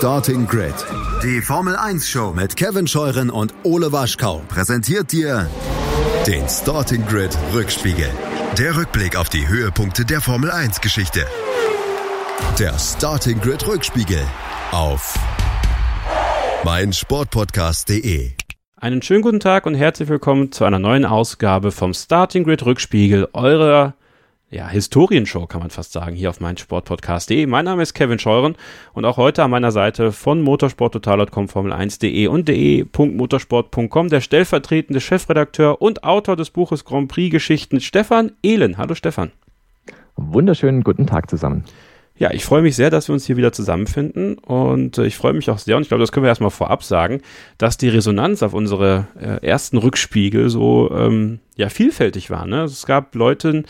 Starting Grid, die Formel 1 Show mit Kevin Scheuren und Ole Waschkau, präsentiert dir den Starting Grid Rückspiegel. Der Rückblick auf die Höhepunkte der Formel 1 Geschichte. Der Starting Grid Rückspiegel auf meinsportpodcast.de. Einen schönen guten Tag und herzlich willkommen zu einer neuen Ausgabe vom Starting Grid Rückspiegel, eurer ja, Historienshow kann man fast sagen, hier auf meinsportpodcast.de. Mein Name ist Kevin Scheuren und auch heute an meiner Seite von motorsporttotal.com, Formel1.de und de.motorsport.com der stellvertretende Chefredakteur und Autor des Buches Grand Prix Geschichten Stefan Ehlen. Hallo Stefan. Wunderschönen guten Tag zusammen. Ja, ich freue mich sehr, dass wir uns hier wieder zusammenfinden und äh, ich freue mich auch sehr, und ich glaube, das können wir erstmal vorab sagen, dass die Resonanz auf unsere äh, ersten Rückspiegel so ähm, ja, vielfältig war. Ne? Es gab Leute,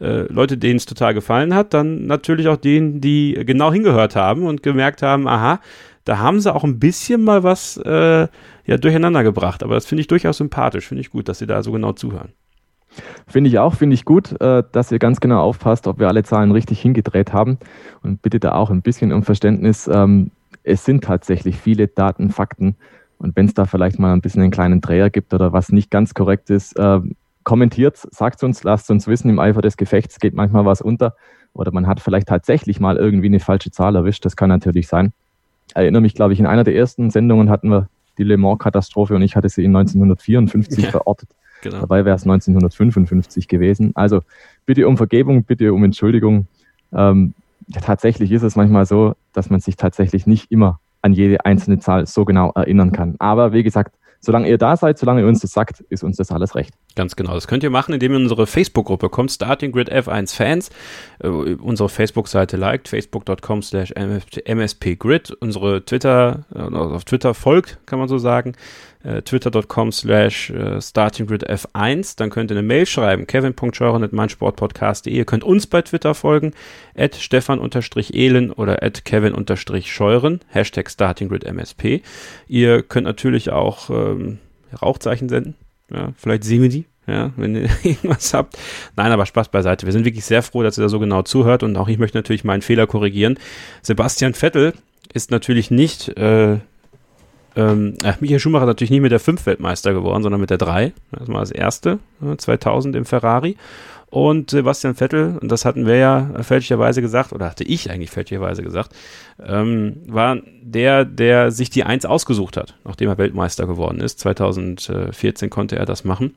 äh, Leute, denen es total gefallen hat, dann natürlich auch denen, die genau hingehört haben und gemerkt haben, aha, da haben sie auch ein bisschen mal was äh, ja, durcheinander gebracht. Aber das finde ich durchaus sympathisch, finde ich gut, dass sie da so genau zuhören. Finde ich auch, finde ich gut, äh, dass ihr ganz genau aufpasst, ob wir alle Zahlen richtig hingedreht haben. Und bitte da auch ein bisschen um Verständnis. Ähm, es sind tatsächlich viele Daten, Fakten. Und wenn es da vielleicht mal ein bisschen einen kleinen Dreher gibt oder was nicht ganz korrekt ist, äh, kommentiert, sagt uns, lasst uns wissen, im Eifer des Gefechts geht manchmal was unter. Oder man hat vielleicht tatsächlich mal irgendwie eine falsche Zahl erwischt. Das kann natürlich sein. Ich erinnere mich, glaube ich, in einer der ersten Sendungen hatten wir die Le Mans-Katastrophe und ich hatte sie in 1954 ja. verortet. Genau. Dabei wäre es 1955 gewesen. Also bitte um Vergebung, bitte um Entschuldigung. Ähm, ja, tatsächlich ist es manchmal so, dass man sich tatsächlich nicht immer an jede einzelne Zahl so genau erinnern kann. Aber wie gesagt, solange ihr da seid, solange ihr uns das sagt, ist uns das alles recht. Ganz genau. Das könnt ihr machen, indem ihr in unsere Facebook-Gruppe kommt, Starting Grid F1 Fans, äh, unsere Facebook-Seite liked, facebook.com slash mspgrid, unsere Twitter, äh, auf Twitter folgt, kann man so sagen, äh, twitter.com slash äh, startinggridf1, dann könnt ihr eine Mail schreiben, kevin.scheuren.meinsportpodcast.de, ihr könnt uns bei Twitter folgen, at stefan-ehlen oder at kevin-scheuren, Hashtag startinggridmsp. Ihr könnt natürlich auch ähm, Rauchzeichen senden, ja, vielleicht sehen wir die, ja, wenn ihr irgendwas habt. Nein, aber Spaß beiseite. Wir sind wirklich sehr froh, dass ihr da so genau zuhört und auch ich möchte natürlich meinen Fehler korrigieren. Sebastian Vettel ist natürlich nicht, äh, ähm, äh, Michael Schumacher ist natürlich nicht mit der 5 Weltmeister geworden, sondern mit der 3. Das war das erste, 2000 im Ferrari. Und Sebastian Vettel, und das hatten wir ja fälschlicherweise gesagt, oder hatte ich eigentlich fälschlicherweise gesagt, ähm, war der, der sich die Eins ausgesucht hat, nachdem er Weltmeister geworden ist. 2014 konnte er das machen.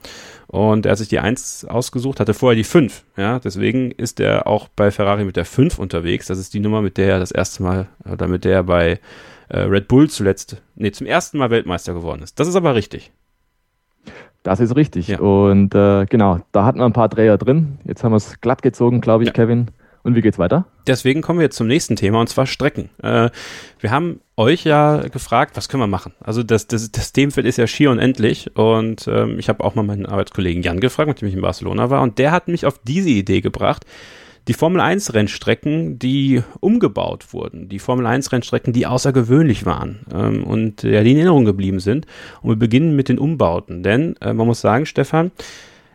Und er hat sich die Eins ausgesucht, hatte vorher die Fünf. Ja, deswegen ist er auch bei Ferrari mit der Fünf unterwegs. Das ist die Nummer, mit der er das erste Mal, oder mit der er bei äh, Red Bull zuletzt, nee, zum ersten Mal Weltmeister geworden ist. Das ist aber richtig. Das ist richtig. Ja. Und äh, genau, da hatten wir ein paar Dreher drin. Jetzt haben wir es glatt gezogen, glaube ich, ja. Kevin. Und wie geht's weiter? Deswegen kommen wir jetzt zum nächsten Thema und zwar Strecken. Äh, wir haben euch ja gefragt, was können wir machen? Also das, das, das Themenfeld ist ja schier unendlich und ähm, ich habe auch mal meinen Arbeitskollegen Jan gefragt, mit dem ich in Barcelona war und der hat mich auf diese Idee gebracht, die Formel 1 Rennstrecken, die umgebaut wurden, die Formel 1 Rennstrecken, die außergewöhnlich waren ähm, und ja, die in Erinnerung geblieben sind. Und wir beginnen mit den Umbauten, denn äh, man muss sagen, Stefan,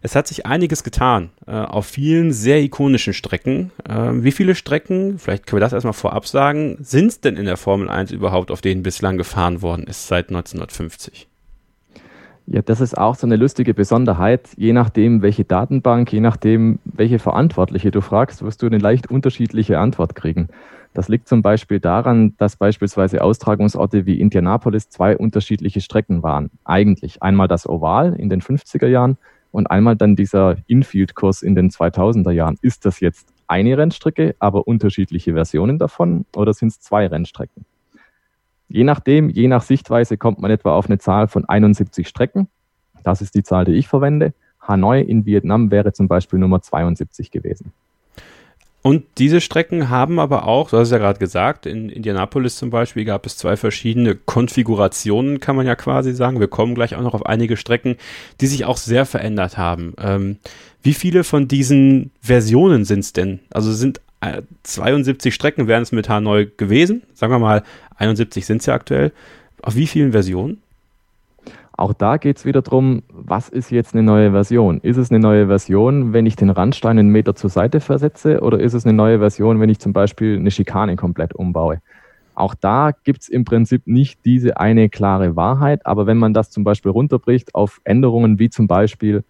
es hat sich einiges getan äh, auf vielen sehr ikonischen Strecken. Äh, wie viele Strecken, vielleicht können wir das erstmal vorab sagen, sind es denn in der Formel 1 überhaupt, auf denen bislang gefahren worden ist seit 1950? Ja, das ist auch so eine lustige Besonderheit. Je nachdem, welche Datenbank, je nachdem, welche Verantwortliche du fragst, wirst du eine leicht unterschiedliche Antwort kriegen. Das liegt zum Beispiel daran, dass beispielsweise Austragungsorte wie Indianapolis zwei unterschiedliche Strecken waren. Eigentlich einmal das Oval in den 50er Jahren und einmal dann dieser Infield-Kurs in den 2000er Jahren. Ist das jetzt eine Rennstrecke, aber unterschiedliche Versionen davon oder sind es zwei Rennstrecken? Je nachdem, je nach Sichtweise kommt man etwa auf eine Zahl von 71 Strecken. Das ist die Zahl, die ich verwende. Hanoi in Vietnam wäre zum Beispiel Nummer 72 gewesen. Und diese Strecken haben aber auch, du hast es ja gerade gesagt, in Indianapolis zum Beispiel gab es zwei verschiedene Konfigurationen, kann man ja quasi sagen. Wir kommen gleich auch noch auf einige Strecken, die sich auch sehr verändert haben. Ähm, wie viele von diesen Versionen sind es denn? Also sind 72 äh, Strecken wären es mit Hanoi gewesen. Sagen wir mal, 71 sind es ja aktuell. Auf wie vielen Versionen? Auch da geht es wieder darum, was ist jetzt eine neue Version? Ist es eine neue Version, wenn ich den Randstein einen Meter zur Seite versetze oder ist es eine neue Version, wenn ich zum Beispiel eine Schikane komplett umbaue? Auch da gibt es im Prinzip nicht diese eine klare Wahrheit, aber wenn man das zum Beispiel runterbricht auf Änderungen wie zum Beispiel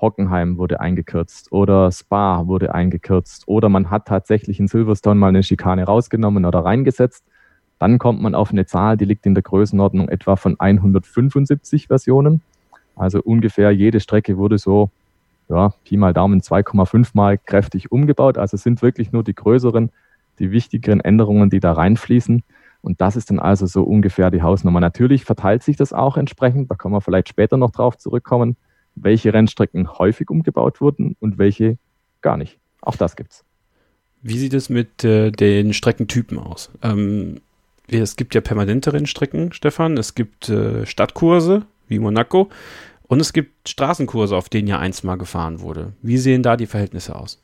Hockenheim wurde eingekürzt oder Spa wurde eingekürzt oder man hat tatsächlich in Silverstone mal eine Schikane rausgenommen oder reingesetzt, dann kommt man auf eine Zahl, die liegt in der Größenordnung etwa von 175 Versionen. Also ungefähr jede Strecke wurde so, ja, Pi mal Daumen 2,5 mal kräftig umgebaut. Also sind wirklich nur die größeren, die wichtigeren Änderungen, die da reinfließen. Und das ist dann also so ungefähr die Hausnummer. Natürlich verteilt sich das auch entsprechend, da kann man vielleicht später noch drauf zurückkommen, welche Rennstrecken häufig umgebaut wurden und welche gar nicht. Auch das gibt's. Wie sieht es mit äh, den Streckentypen aus? Ähm, es gibt ja permanente Rennstrecken, Stefan. Es gibt äh, Stadtkurse wie Monaco und es gibt Straßenkurse, auf denen ja einst mal gefahren wurde. Wie sehen da die Verhältnisse aus?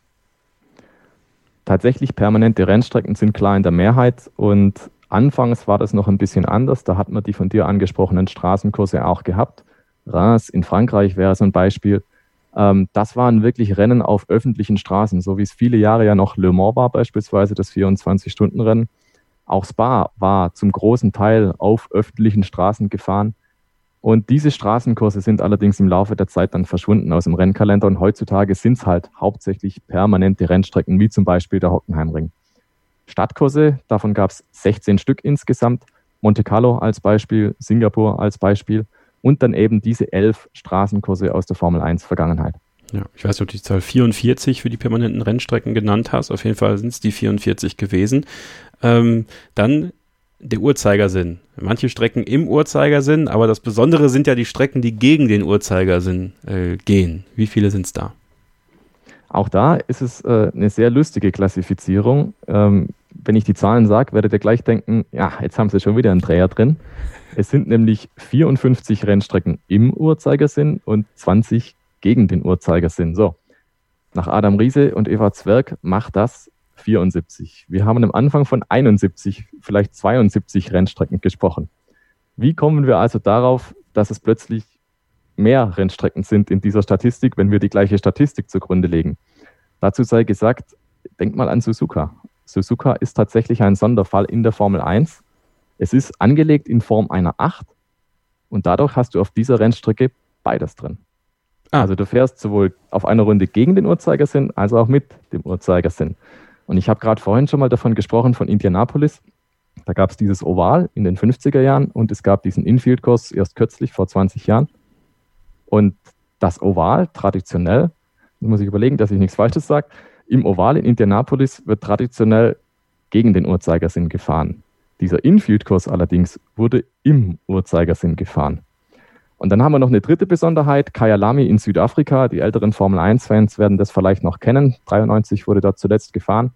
Tatsächlich permanente Rennstrecken sind klar in der Mehrheit und anfangs war das noch ein bisschen anders. Da hat man die von dir angesprochenen Straßenkurse auch gehabt. Reims in Frankreich wäre so ein Beispiel. Ähm, das waren wirklich Rennen auf öffentlichen Straßen, so wie es viele Jahre ja noch Le Mans war, beispielsweise das 24-Stunden-Rennen. Auch Spa war zum großen Teil auf öffentlichen Straßen gefahren. Und diese Straßenkurse sind allerdings im Laufe der Zeit dann verschwunden aus dem Rennkalender und heutzutage sind es halt hauptsächlich permanente Rennstrecken, wie zum Beispiel der Hockenheimring. Stadtkurse, davon gab es 16 Stück insgesamt. Monte Carlo als Beispiel, Singapur als Beispiel und dann eben diese elf Straßenkurse aus der Formel 1 Vergangenheit. Ja, ich weiß nicht, ob du die Zahl 44 für die permanenten Rennstrecken genannt hast. Auf jeden Fall sind es die 44 gewesen. Ähm, dann der Uhrzeigersinn. Manche Strecken im Uhrzeigersinn, aber das Besondere sind ja die Strecken, die gegen den Uhrzeigersinn äh, gehen. Wie viele sind es da? Auch da ist es äh, eine sehr lustige Klassifizierung. Ähm, wenn ich die Zahlen sage, werdet ihr gleich denken, ja, jetzt haben sie schon wieder einen Dreher drin. Es sind nämlich 54 Rennstrecken im Uhrzeigersinn und 20 gegen den Uhrzeigersinn. So, nach Adam Riese und Eva Zwerg macht das 74. Wir haben am Anfang von 71, vielleicht 72 Rennstrecken gesprochen. Wie kommen wir also darauf, dass es plötzlich mehr Rennstrecken sind in dieser Statistik, wenn wir die gleiche Statistik zugrunde legen? Dazu sei gesagt, denk mal an Suzuka. Suzuka ist tatsächlich ein Sonderfall in der Formel 1. Es ist angelegt in Form einer 8 und dadurch hast du auf dieser Rennstrecke beides drin. Ah. Also du fährst sowohl auf einer Runde gegen den Uhrzeigersinn als auch mit dem Uhrzeigersinn. Und ich habe gerade vorhin schon mal davon gesprochen, von Indianapolis. Da gab es dieses Oval in den 50er Jahren und es gab diesen Infield-Kurs erst kürzlich, vor 20 Jahren. Und das Oval traditionell, muss ich überlegen, dass ich nichts Falsches sage, im Oval in Indianapolis wird traditionell gegen den Uhrzeigersinn gefahren. Dieser Infield-Kurs allerdings wurde im Uhrzeigersinn gefahren. Und dann haben wir noch eine dritte Besonderheit, Kyalami in Südafrika. Die älteren Formel 1-Fans werden das vielleicht noch kennen. 93 wurde dort zuletzt gefahren.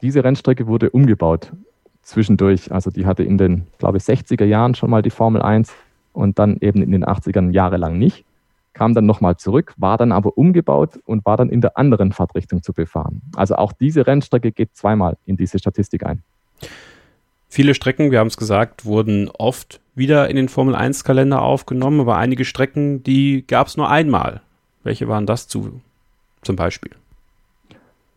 Diese Rennstrecke wurde umgebaut zwischendurch. Also die hatte in den, glaube ich, 60er Jahren schon mal die Formel 1 und dann eben in den 80ern jahrelang nicht. Kam dann nochmal zurück, war dann aber umgebaut und war dann in der anderen Fahrtrichtung zu befahren. Also auch diese Rennstrecke geht zweimal in diese Statistik ein. Viele Strecken, wir haben es gesagt, wurden oft wieder in den Formel 1 Kalender aufgenommen, aber einige Strecken, die gab es nur einmal. Welche waren das zu, zum Beispiel?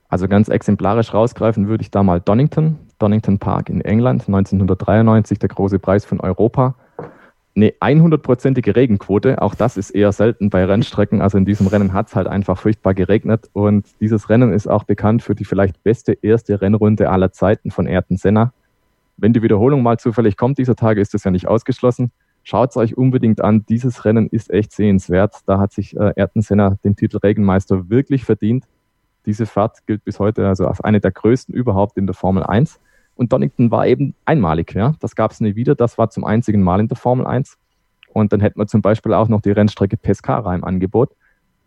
Also ganz exemplarisch rausgreifen würde ich da mal Donington, Donington Park in England, 1993, der große Preis von Europa. Eine 100-prozentige Regenquote, auch das ist eher selten bei Rennstrecken. Also in diesem Rennen hat es halt einfach furchtbar geregnet und dieses Rennen ist auch bekannt für die vielleicht beste erste Rennrunde aller Zeiten von Ayrton Senna. Wenn die Wiederholung mal zufällig kommt dieser Tage, ist das ja nicht ausgeschlossen. Schaut es euch unbedingt an. Dieses Rennen ist echt sehenswert. Da hat sich äh, Ayrton Senna den Titel Regenmeister wirklich verdient. Diese Fahrt gilt bis heute also als eine der größten überhaupt in der Formel 1. Und Donington war eben einmalig. Ja? Das gab es nie wieder. Das war zum einzigen Mal in der Formel 1. Und dann hätten wir zum Beispiel auch noch die Rennstrecke Pescara im Angebot.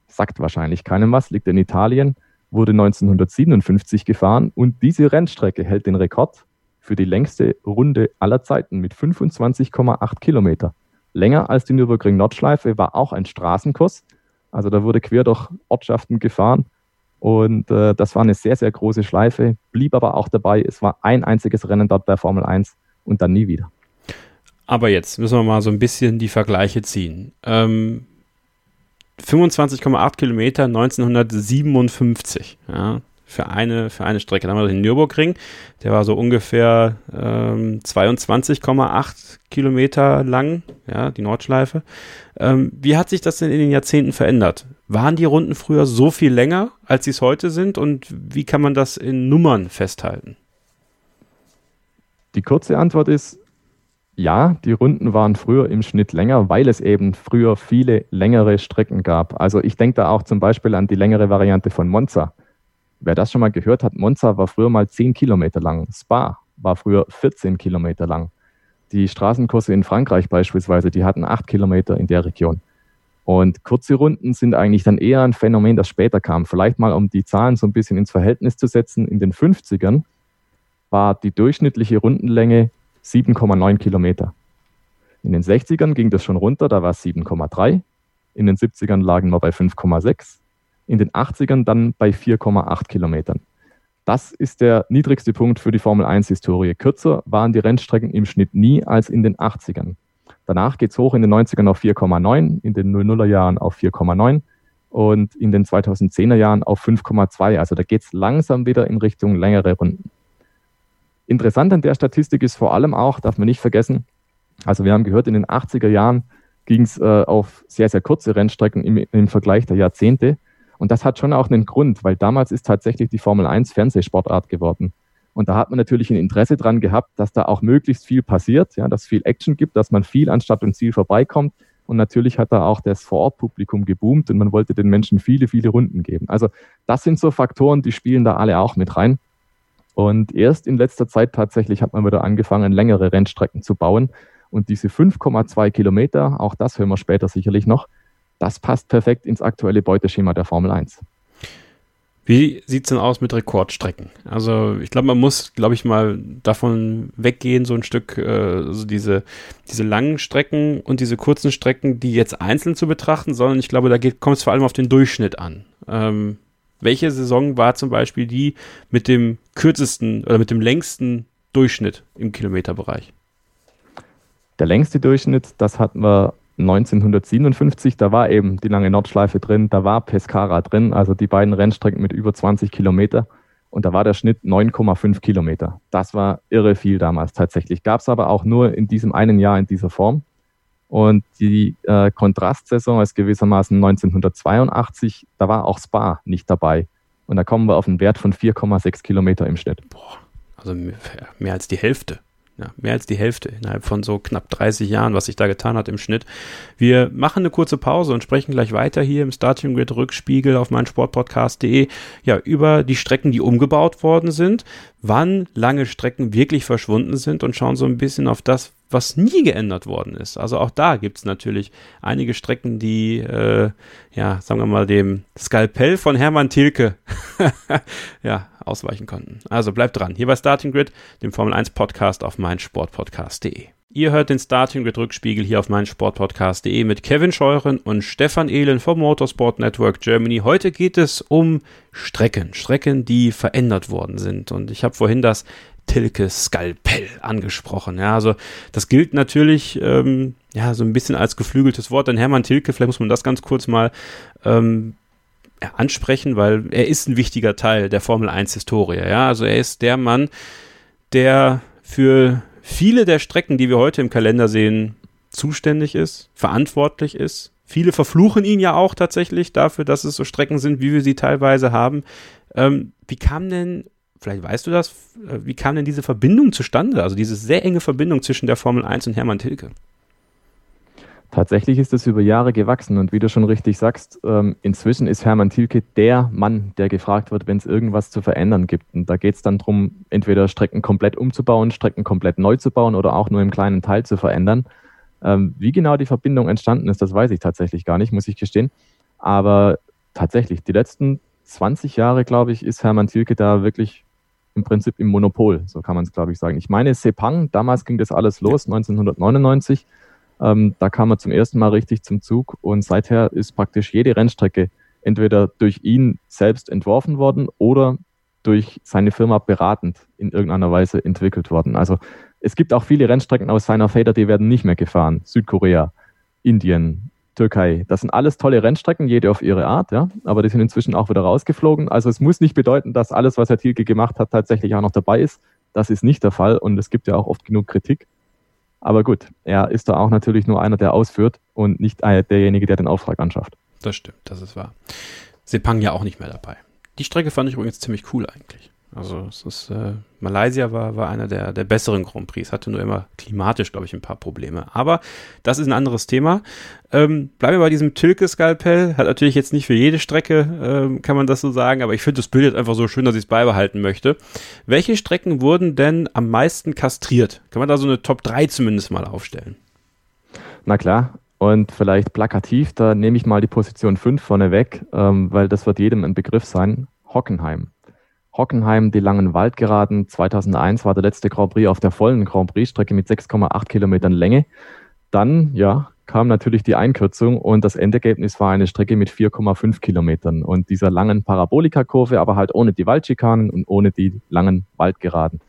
Sagt wahrscheinlich keinem was, liegt in Italien, wurde 1957 gefahren und diese Rennstrecke hält den Rekord für die längste Runde aller Zeiten mit 25,8 Kilometer. Länger als die Nürburgring-Nordschleife war auch ein Straßenkurs. Also da wurde quer durch Ortschaften gefahren. Und äh, das war eine sehr, sehr große Schleife, blieb aber auch dabei. Es war ein einziges Rennen dort bei Formel 1 und dann nie wieder. Aber jetzt müssen wir mal so ein bisschen die Vergleiche ziehen. Ähm, 25,8 Kilometer 1957. Ja. Für eine, für eine Strecke. Dann haben wir den Nürburgring, der war so ungefähr ähm, 22,8 Kilometer lang, ja, die Nordschleife. Ähm, wie hat sich das denn in den Jahrzehnten verändert? Waren die Runden früher so viel länger, als sie es heute sind? Und wie kann man das in Nummern festhalten? Die kurze Antwort ist, ja, die Runden waren früher im Schnitt länger, weil es eben früher viele längere Strecken gab. Also ich denke da auch zum Beispiel an die längere Variante von Monza. Wer das schon mal gehört hat, Monza war früher mal 10 Kilometer lang. Spa war früher 14 Kilometer lang. Die Straßenkurse in Frankreich beispielsweise, die hatten 8 Kilometer in der Region. Und kurze Runden sind eigentlich dann eher ein Phänomen, das später kam. Vielleicht mal, um die Zahlen so ein bisschen ins Verhältnis zu setzen, in den 50ern war die durchschnittliche Rundenlänge 7,9 Kilometer. In den 60ern ging das schon runter, da war es 7,3. In den 70ern lagen wir bei 5,6. In den 80ern dann bei 4,8 Kilometern. Das ist der niedrigste Punkt für die Formel 1-Historie. Kürzer waren die Rennstrecken im Schnitt nie als in den 80ern. Danach geht es hoch in den 90ern auf 4,9, in den 00er Jahren auf 4,9 und in den 2010er Jahren auf 5,2. Also da geht es langsam wieder in Richtung längere Runden. Interessant an der Statistik ist vor allem auch, darf man nicht vergessen, also wir haben gehört, in den 80er Jahren ging es äh, auf sehr, sehr kurze Rennstrecken im, im Vergleich der Jahrzehnte. Und das hat schon auch einen Grund, weil damals ist tatsächlich die Formel 1 Fernsehsportart geworden. Und da hat man natürlich ein Interesse dran gehabt, dass da auch möglichst viel passiert, ja, dass viel Action gibt, dass man viel an Stadt und Ziel vorbeikommt. Und natürlich hat da auch das Vorortpublikum geboomt und man wollte den Menschen viele, viele Runden geben. Also das sind so Faktoren, die spielen da alle auch mit rein. Und erst in letzter Zeit tatsächlich hat man wieder angefangen, längere Rennstrecken zu bauen. Und diese 5,2 Kilometer, auch das hören wir später sicherlich noch, das passt perfekt ins aktuelle Beuteschema der Formel 1. Wie sieht es denn aus mit Rekordstrecken? Also ich glaube, man muss, glaube ich, mal davon weggehen, so ein Stück, äh, also diese, diese langen Strecken und diese kurzen Strecken, die jetzt einzeln zu betrachten, sondern ich glaube, da kommt es vor allem auf den Durchschnitt an. Ähm, welche Saison war zum Beispiel die mit dem kürzesten oder mit dem längsten Durchschnitt im Kilometerbereich? Der längste Durchschnitt, das hatten wir 1957, da war eben die lange Nordschleife drin, da war Pescara drin, also die beiden Rennstrecken mit über 20 Kilometer. Und da war der Schnitt 9,5 Kilometer. Das war irre viel damals tatsächlich. Gab es aber auch nur in diesem einen Jahr in dieser Form. Und die äh, Kontrastsaison ist gewissermaßen 1982, da war auch Spa nicht dabei. Und da kommen wir auf einen Wert von 4,6 Kilometer im Schnitt. Boah, also mehr als die Hälfte. Ja, mehr als die Hälfte innerhalb von so knapp 30 Jahren, was sich da getan hat im Schnitt. Wir machen eine kurze Pause und sprechen gleich weiter hier im Starting Grid Rückspiegel auf meinsportpodcast.de ja, über die Strecken, die umgebaut worden sind, wann lange Strecken wirklich verschwunden sind und schauen so ein bisschen auf das, was nie geändert worden ist. Also auch da gibt es natürlich einige Strecken, die, äh, ja, sagen wir mal, dem Skalpell von Hermann Tilke ja, ausweichen konnten. Also bleibt dran. Hier bei Starting Grid, dem Formel 1 Podcast auf meinsportpodcast.de. Ihr hört den Starting Grid Rückspiegel hier auf meinsportpodcast.de mit Kevin Scheuren und Stefan Ehlen vom Motorsport Network Germany. Heute geht es um Strecken, Strecken, die verändert worden sind. Und ich habe vorhin das Tilke Skalpell angesprochen. Ja, also das gilt natürlich ähm, ja so ein bisschen als geflügeltes Wort. Denn Hermann Tilke, vielleicht muss man das ganz kurz mal ähm, ansprechen, weil er ist ein wichtiger Teil der Formel 1 Historie. Ja, also er ist der Mann, der für viele der Strecken, die wir heute im Kalender sehen, zuständig ist, verantwortlich ist. Viele verfluchen ihn ja auch tatsächlich dafür, dass es so Strecken sind, wie wir sie teilweise haben. Ähm, wie kam denn vielleicht weißt du das, äh, wie kam denn diese Verbindung zustande? Also diese sehr enge Verbindung zwischen der Formel 1 und Hermann Tilke? Tatsächlich ist es über Jahre gewachsen und wie du schon richtig sagst, ähm, inzwischen ist Hermann Tilke der Mann, der gefragt wird, wenn es irgendwas zu verändern gibt. Und da geht es dann darum, entweder Strecken komplett umzubauen, Strecken komplett neu zu bauen oder auch nur im kleinen Teil zu verändern. Ähm, wie genau die Verbindung entstanden ist, das weiß ich tatsächlich gar nicht, muss ich gestehen. Aber tatsächlich, die letzten 20 Jahre, glaube ich, ist Hermann Tilke da wirklich im Prinzip im Monopol, so kann man es, glaube ich, sagen. Ich meine, Sepang, damals ging das alles los, 1999. Ähm, da kam er zum ersten Mal richtig zum Zug und seither ist praktisch jede Rennstrecke entweder durch ihn selbst entworfen worden oder durch seine Firma beratend in irgendeiner Weise entwickelt worden. Also es gibt auch viele Rennstrecken aus seiner Feder, die werden nicht mehr gefahren. Südkorea, Indien, Türkei. Das sind alles tolle Rennstrecken, jede auf ihre Art, ja. Aber die sind inzwischen auch wieder rausgeflogen. Also es muss nicht bedeuten, dass alles, was Herr Thielke gemacht hat, tatsächlich auch noch dabei ist. Das ist nicht der Fall und es gibt ja auch oft genug Kritik. Aber gut, er ist da auch natürlich nur einer, der ausführt und nicht derjenige, der den Auftrag anschafft. Das stimmt, das ist wahr. Sepang ja auch nicht mehr dabei. Die Strecke fand ich übrigens ziemlich cool eigentlich. Also es ist, äh, Malaysia war, war einer der, der besseren Grand Prix, hatte nur immer klimatisch, glaube ich, ein paar Probleme. Aber das ist ein anderes Thema. Ähm, bleiben wir bei diesem Tilke-Skalpell. Hat natürlich jetzt nicht für jede Strecke, ähm, kann man das so sagen, aber ich finde das Bild jetzt einfach so schön, dass ich es beibehalten möchte. Welche Strecken wurden denn am meisten kastriert? Kann man da so eine Top 3 zumindest mal aufstellen? Na klar, und vielleicht plakativ, da nehme ich mal die Position 5 vorne weg, ähm, weil das wird jedem ein Begriff sein. Hockenheim. Hockenheim die langen Waldgeraden. 2001 war der letzte Grand Prix auf der vollen Grand Prix-Strecke mit 6,8 Kilometern Länge. Dann, ja, kam natürlich die Einkürzung und das Endergebnis war eine Strecke mit 4,5 Kilometern und dieser langen Parabolika-Kurve, aber halt ohne die Waldschikanen und ohne die langen Waldgeraden.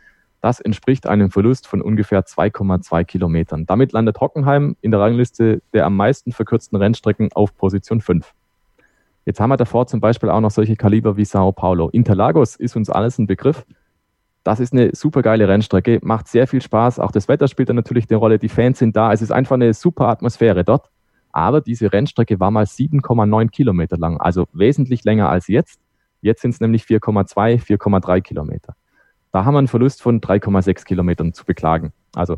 Das entspricht einem Verlust von ungefähr 2,2 Kilometern. Damit landet Hockenheim in der Rangliste der am meisten verkürzten Rennstrecken auf Position 5. Jetzt haben wir davor zum Beispiel auch noch solche Kaliber wie Sao Paulo. Interlagos ist uns alles ein Begriff. Das ist eine super geile Rennstrecke, macht sehr viel Spaß. Auch das Wetter spielt da natürlich eine Rolle. Die Fans sind da. Es ist einfach eine super Atmosphäre dort. Aber diese Rennstrecke war mal 7,9 Kilometer lang, also wesentlich länger als jetzt. Jetzt sind es nämlich 4,2, 4,3 Kilometer. Da haben wir einen Verlust von 3,6 Kilometern zu beklagen. Also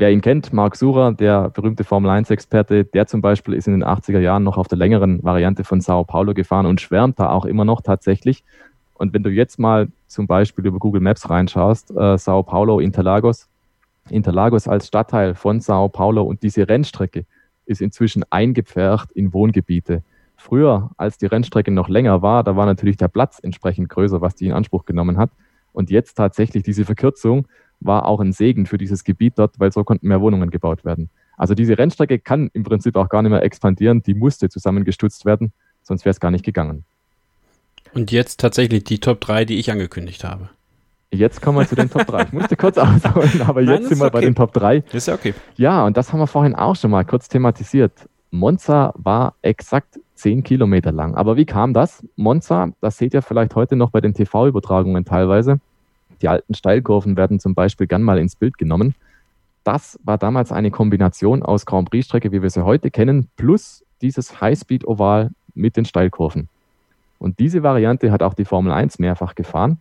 Wer ihn kennt, Mark Surer, der berühmte Formel-1-Experte, der zum Beispiel ist in den 80er Jahren noch auf der längeren Variante von Sao Paulo gefahren und schwärmt da auch immer noch tatsächlich. Und wenn du jetzt mal zum Beispiel über Google Maps reinschaust, äh, Sao Paulo, Interlagos, Interlagos als Stadtteil von Sao Paulo und diese Rennstrecke ist inzwischen eingepfercht in Wohngebiete. Früher, als die Rennstrecke noch länger war, da war natürlich der Platz entsprechend größer, was die in Anspruch genommen hat. Und jetzt tatsächlich diese Verkürzung war auch ein Segen für dieses Gebiet dort, weil so konnten mehr Wohnungen gebaut werden. Also diese Rennstrecke kann im Prinzip auch gar nicht mehr expandieren, die musste zusammengestutzt werden, sonst wäre es gar nicht gegangen. Und jetzt tatsächlich die Top 3, die ich angekündigt habe. Jetzt kommen wir zu den Top 3. Ich musste kurz ausholen, aber Nein, jetzt sind wir okay. bei den Top 3. ist ja okay. Ja, und das haben wir vorhin auch schon mal kurz thematisiert. Monza war exakt 10 Kilometer lang. Aber wie kam das? Monza, das seht ihr vielleicht heute noch bei den TV-Übertragungen teilweise. Die alten Steilkurven werden zum Beispiel gern mal ins Bild genommen. Das war damals eine Kombination aus Grand Prix-Strecke, wie wir sie heute kennen, plus dieses Highspeed-Oval mit den Steilkurven. Und diese Variante hat auch die Formel 1 mehrfach gefahren,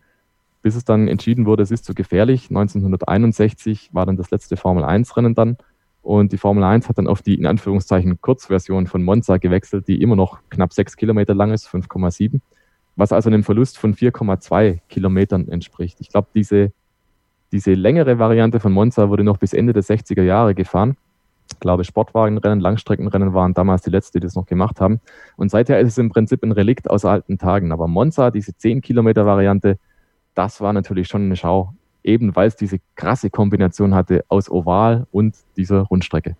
bis es dann entschieden wurde, es ist zu gefährlich. 1961 war dann das letzte Formel 1-Rennen dann. Und die Formel 1 hat dann auf die in Anführungszeichen Kurzversion von Monza gewechselt, die immer noch knapp sechs Kilometer lang ist, 5,7 was also einem Verlust von 4,2 Kilometern entspricht. Ich glaube, diese, diese längere Variante von Monza wurde noch bis Ende der 60er Jahre gefahren. Ich glaube, Sportwagenrennen, Langstreckenrennen waren damals die letzte, die das noch gemacht haben. Und seither ist es im Prinzip ein Relikt aus alten Tagen. Aber Monza, diese 10 Kilometer Variante, das war natürlich schon eine Schau, eben weil es diese krasse Kombination hatte aus Oval und dieser Rundstrecke.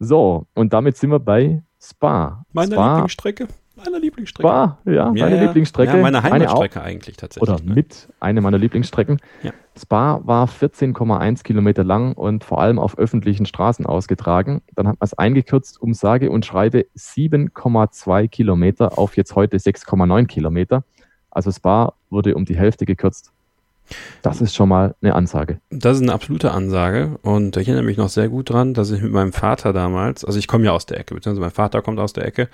So, und damit sind wir bei Spa. Meine Spa, Lieblingsstrecke meiner Lieblingsstrecke. War, ja, meine ja, Lieblingsstrecke. Ja, meine Heimatstrecke meine eigentlich tatsächlich. Oder ne? mit einer meiner Lieblingsstrecken. Ja. Spa war 14,1 Kilometer lang und vor allem auf öffentlichen Straßen ausgetragen. Dann hat man es eingekürzt um sage und schreibe 7,2 Kilometer auf jetzt heute 6,9 Kilometer. Also Spa wurde um die Hälfte gekürzt. Das ist schon mal eine Ansage. Das ist eine absolute Ansage und ich erinnere mich noch sehr gut dran, dass ich mit meinem Vater damals, also ich komme ja aus der Ecke, beziehungsweise mein Vater kommt aus der Ecke,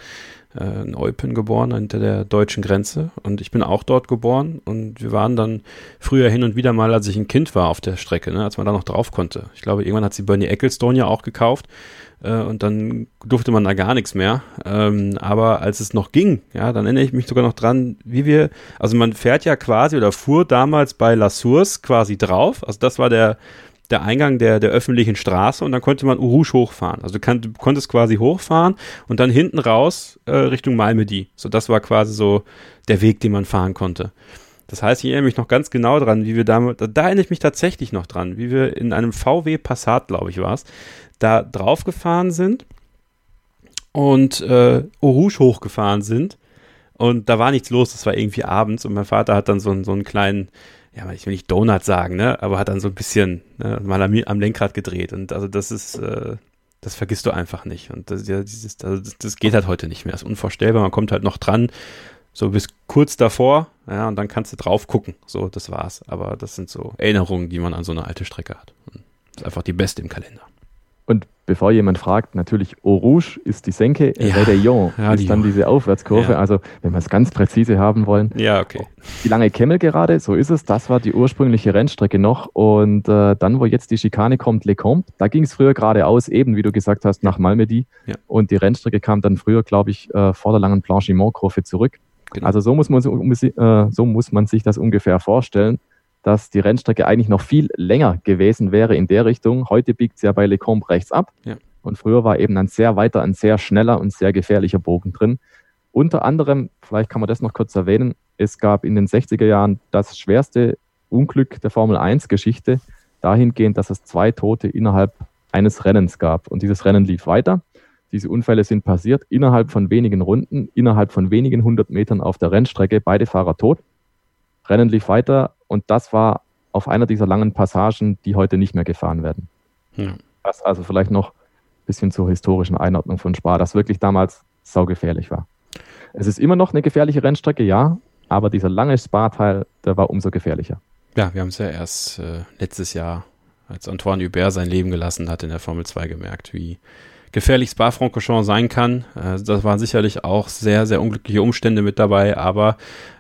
äh, in Eupen geboren, hinter der deutschen Grenze. Und ich bin auch dort geboren. Und wir waren dann früher hin und wieder mal, als ich ein Kind war, auf der Strecke, ne, als man da noch drauf konnte. Ich glaube, irgendwann hat sie Bernie Ecclestone ja auch gekauft. Äh, und dann durfte man da gar nichts mehr. Ähm, aber als es noch ging, ja, dann erinnere ich mich sogar noch dran, wie wir, also man fährt ja quasi oder fuhr damals bei La Source quasi drauf. Also das war der, der Eingang der, der öffentlichen Straße und dann konnte man Urush hochfahren. Also du, kann, du konntest quasi hochfahren und dann hinten raus äh, Richtung Malmedy. So, das war quasi so der Weg, den man fahren konnte. Das heißt, ich erinnere mich noch ganz genau dran, wie wir da, da erinnere ich mich tatsächlich noch dran, wie wir in einem VW Passat, glaube ich, war es, da draufgefahren sind und äh, hochgefahren sind. Und da war nichts los, das war irgendwie abends und mein Vater hat dann so, so einen kleinen ja, ich will nicht Donut sagen, ne, aber hat dann so ein bisschen ne, mal am, am, Lenkrad gedreht. Und also das ist, äh, das vergisst du einfach nicht. Und das, ja, dieses, also das, das geht halt heute nicht mehr. Das ist unvorstellbar. Man kommt halt noch dran, so bis kurz davor, ja, und dann kannst du drauf gucken. So, das war's. Aber das sind so Erinnerungen, die man an so eine alte Strecke hat. Und das ist einfach die beste im Kalender. Und bevor jemand fragt, natürlich Eau Rouge ist die Senke, ja. Réveillon ja, ist dann diese Aufwärtskurve. Ja. Also wenn wir es ganz präzise haben wollen. Ja, okay. Die lange Kemmel gerade, so ist es. Das war die ursprüngliche Rennstrecke noch. Und äh, dann, wo jetzt die Schikane kommt, Le Comte, da ging es früher geradeaus, eben wie du gesagt hast, nach Malmedy. Und die Rennstrecke kam dann früher, glaube ich, äh, vor der langen Blanchiment-Kurve zurück. Genau. Also so muss, man, äh, so muss man sich das ungefähr vorstellen dass die Rennstrecke eigentlich noch viel länger gewesen wäre in der Richtung. Heute biegt sie ja bei Lecombe rechts ab. Ja. Und früher war eben ein sehr weiter, ein sehr schneller und sehr gefährlicher Bogen drin. Unter anderem, vielleicht kann man das noch kurz erwähnen, es gab in den 60er Jahren das schwerste Unglück der Formel 1 Geschichte, dahingehend, dass es zwei Tote innerhalb eines Rennens gab. Und dieses Rennen lief weiter. Diese Unfälle sind passiert innerhalb von wenigen Runden, innerhalb von wenigen hundert Metern auf der Rennstrecke, beide Fahrer tot. Rennen lief weiter und das war auf einer dieser langen Passagen, die heute nicht mehr gefahren werden. Ja. Das also vielleicht noch ein bisschen zur historischen Einordnung von Spa, das wirklich damals saugefährlich war. Es ist immer noch eine gefährliche Rennstrecke, ja, aber dieser lange Spa-Teil, der war umso gefährlicher. Ja, wir haben es ja erst äh, letztes Jahr, als Antoine Hubert sein Leben gelassen hat, in der Formel 2 gemerkt, wie gefährlich Spa-Francorchamps sein kann. Äh, das waren sicherlich auch sehr, sehr unglückliche Umstände mit dabei, aber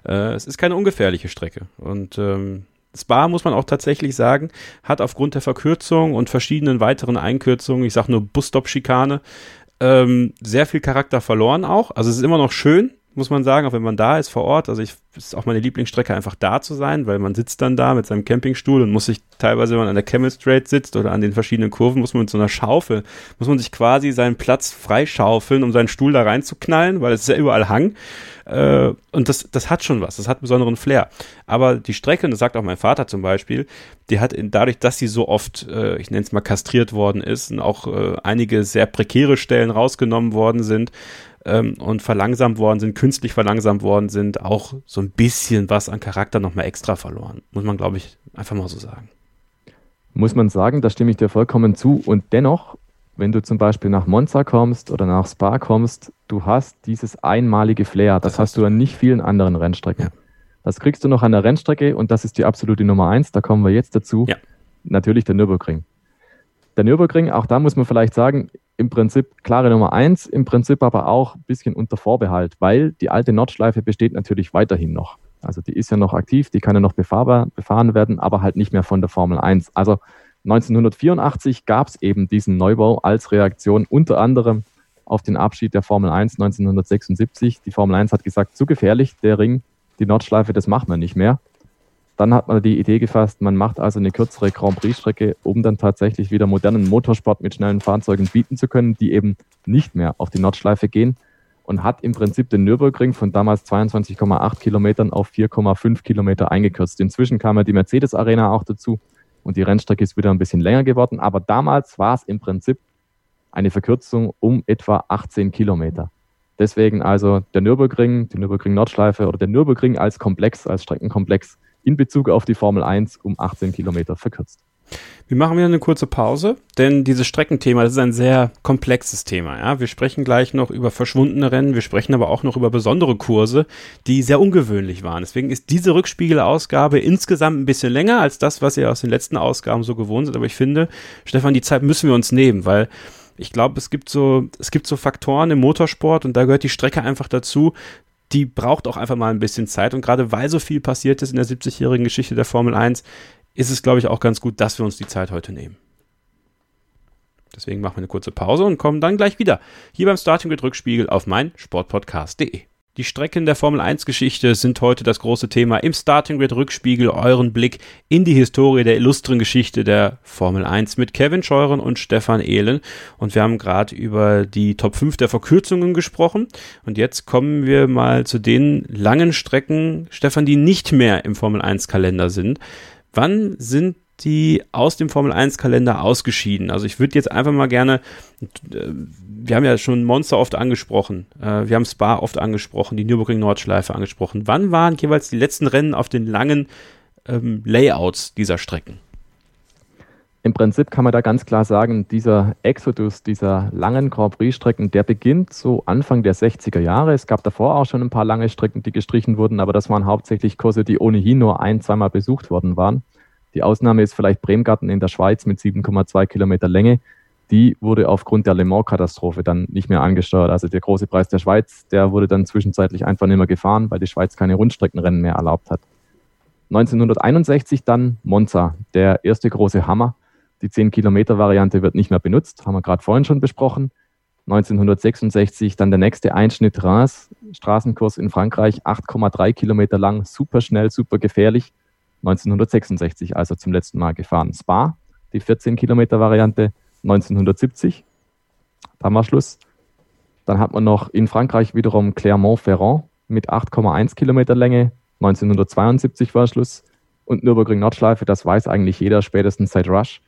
äh, es ist keine ungefährliche Strecke. Und ähm, Spa, muss man auch tatsächlich sagen, hat aufgrund der Verkürzung und verschiedenen weiteren Einkürzungen, ich sage nur Busstop-Schikane, ähm, sehr viel Charakter verloren auch. Also es ist immer noch schön, muss man sagen, auch wenn man da ist vor Ort. Also ich ist auch meine Lieblingsstrecke einfach da zu sein, weil man sitzt dann da mit seinem Campingstuhl und muss sich teilweise, wenn man an der Camel Straight sitzt oder an den verschiedenen Kurven, muss man mit so einer Schaufel, muss man sich quasi seinen Platz freischaufeln, um seinen Stuhl da reinzuknallen, weil es ist ja überall Hang. Äh, und das, das hat schon was, das hat einen besonderen Flair. Aber die Strecke, und das sagt auch mein Vater zum Beispiel, die hat in, dadurch, dass sie so oft, äh, ich nenne es mal kastriert worden ist und auch äh, einige sehr prekäre Stellen rausgenommen worden sind, ähm, und verlangsamt worden sind, künstlich verlangsamt worden sind, auch so ein bisschen was an Charakter nochmal extra verloren. Muss man, glaube ich, einfach mal so sagen. Muss man sagen, da stimme ich dir vollkommen zu. Und dennoch, wenn du zum Beispiel nach Monza kommst oder nach Spa kommst, du hast dieses einmalige Flair. Das, das hast du an nicht vielen anderen Rennstrecken. Ja. Das kriegst du noch an der Rennstrecke und das ist die absolute Nummer eins. Da kommen wir jetzt dazu. Ja. Natürlich der Nürburgring. Der Nürburgring, auch da muss man vielleicht sagen, im Prinzip klare Nummer eins, im Prinzip aber auch ein bisschen unter Vorbehalt, weil die alte Nordschleife besteht natürlich weiterhin noch. Also die ist ja noch aktiv, die kann ja noch befahrbar, befahren werden, aber halt nicht mehr von der Formel 1. Also 1984 gab es eben diesen Neubau als Reaktion unter anderem auf den Abschied der Formel 1 1976. Die Formel 1 hat gesagt, zu gefährlich, der Ring, die Nordschleife, das macht man nicht mehr. Dann hat man die Idee gefasst, man macht also eine kürzere Grand Prix-Strecke, um dann tatsächlich wieder modernen Motorsport mit schnellen Fahrzeugen bieten zu können, die eben nicht mehr auf die Nordschleife gehen und hat im Prinzip den Nürburgring von damals 22,8 Kilometern auf 4,5 Kilometer eingekürzt. Inzwischen kam ja die Mercedes Arena auch dazu und die Rennstrecke ist wieder ein bisschen länger geworden, aber damals war es im Prinzip eine Verkürzung um etwa 18 Kilometer. Deswegen also der Nürburgring, die Nürburgring Nordschleife oder der Nürburgring als Komplex, als Streckenkomplex in Bezug auf die Formel 1 um 18 Kilometer verkürzt. Wir machen wieder eine kurze Pause, denn dieses Streckenthema, das ist ein sehr komplexes Thema. Ja? Wir sprechen gleich noch über verschwundene Rennen, wir sprechen aber auch noch über besondere Kurse, die sehr ungewöhnlich waren. Deswegen ist diese Rückspiegelausgabe insgesamt ein bisschen länger als das, was ihr aus den letzten Ausgaben so gewohnt seid. Aber ich finde, Stefan, die Zeit müssen wir uns nehmen, weil ich glaube, es so, es gibt so Faktoren im Motorsport und da gehört die Strecke einfach dazu, die braucht auch einfach mal ein bisschen Zeit. Und gerade weil so viel passiert ist in der 70-jährigen Geschichte der Formel 1, ist es, glaube ich, auch ganz gut, dass wir uns die Zeit heute nehmen. Deswegen machen wir eine kurze Pause und kommen dann gleich wieder hier beim Starting Grid Rückspiegel auf mein Sportpodcast.de. Die Strecken der Formel 1 Geschichte sind heute das große Thema im Starting Grid Rückspiegel, euren Blick in die Historie der illustren Geschichte der Formel 1 mit Kevin Scheuren und Stefan Ehlen. Und wir haben gerade über die Top 5 der Verkürzungen gesprochen. Und jetzt kommen wir mal zu den langen Strecken, Stefan, die nicht mehr im Formel 1 Kalender sind. Wann sind die aus dem Formel 1 Kalender ausgeschieden. Also ich würde jetzt einfach mal gerne, äh, wir haben ja schon Monster oft angesprochen, äh, wir haben Spa oft angesprochen, die Nürburgring Nordschleife angesprochen. Wann waren jeweils die letzten Rennen auf den langen ähm, Layouts dieser Strecken? Im Prinzip kann man da ganz klar sagen, dieser Exodus dieser langen Grand Prix-Strecken, der beginnt so Anfang der 60er Jahre. Es gab davor auch schon ein paar lange Strecken, die gestrichen wurden, aber das waren hauptsächlich Kurse, die ohnehin nur ein, zweimal besucht worden waren. Die Ausnahme ist vielleicht Bremgarten in der Schweiz mit 7,2 Kilometer Länge. Die wurde aufgrund der Le Mans-Katastrophe dann nicht mehr angesteuert. Also der große Preis der Schweiz, der wurde dann zwischenzeitlich einfach nicht mehr gefahren, weil die Schweiz keine Rundstreckenrennen mehr erlaubt hat. 1961 dann Monza, der erste große Hammer die 10-Kilometer-Variante wird nicht mehr benutzt, haben wir gerade vorhin schon besprochen. 1966 dann der nächste Einschnitt Reims, Straßenkurs in Frankreich, 8,3 Kilometer lang, super schnell, super gefährlich. 1966 also zum letzten Mal gefahren. Spa, die 14 Kilometer Variante, 1970. Dann war Schluss. Dann hat man noch in Frankreich wiederum Clermont-Ferrand mit 8,1 Kilometer Länge, 1972 war Schluss. Und Nürburgring-Nordschleife, das weiß eigentlich jeder, spätestens seit Rush,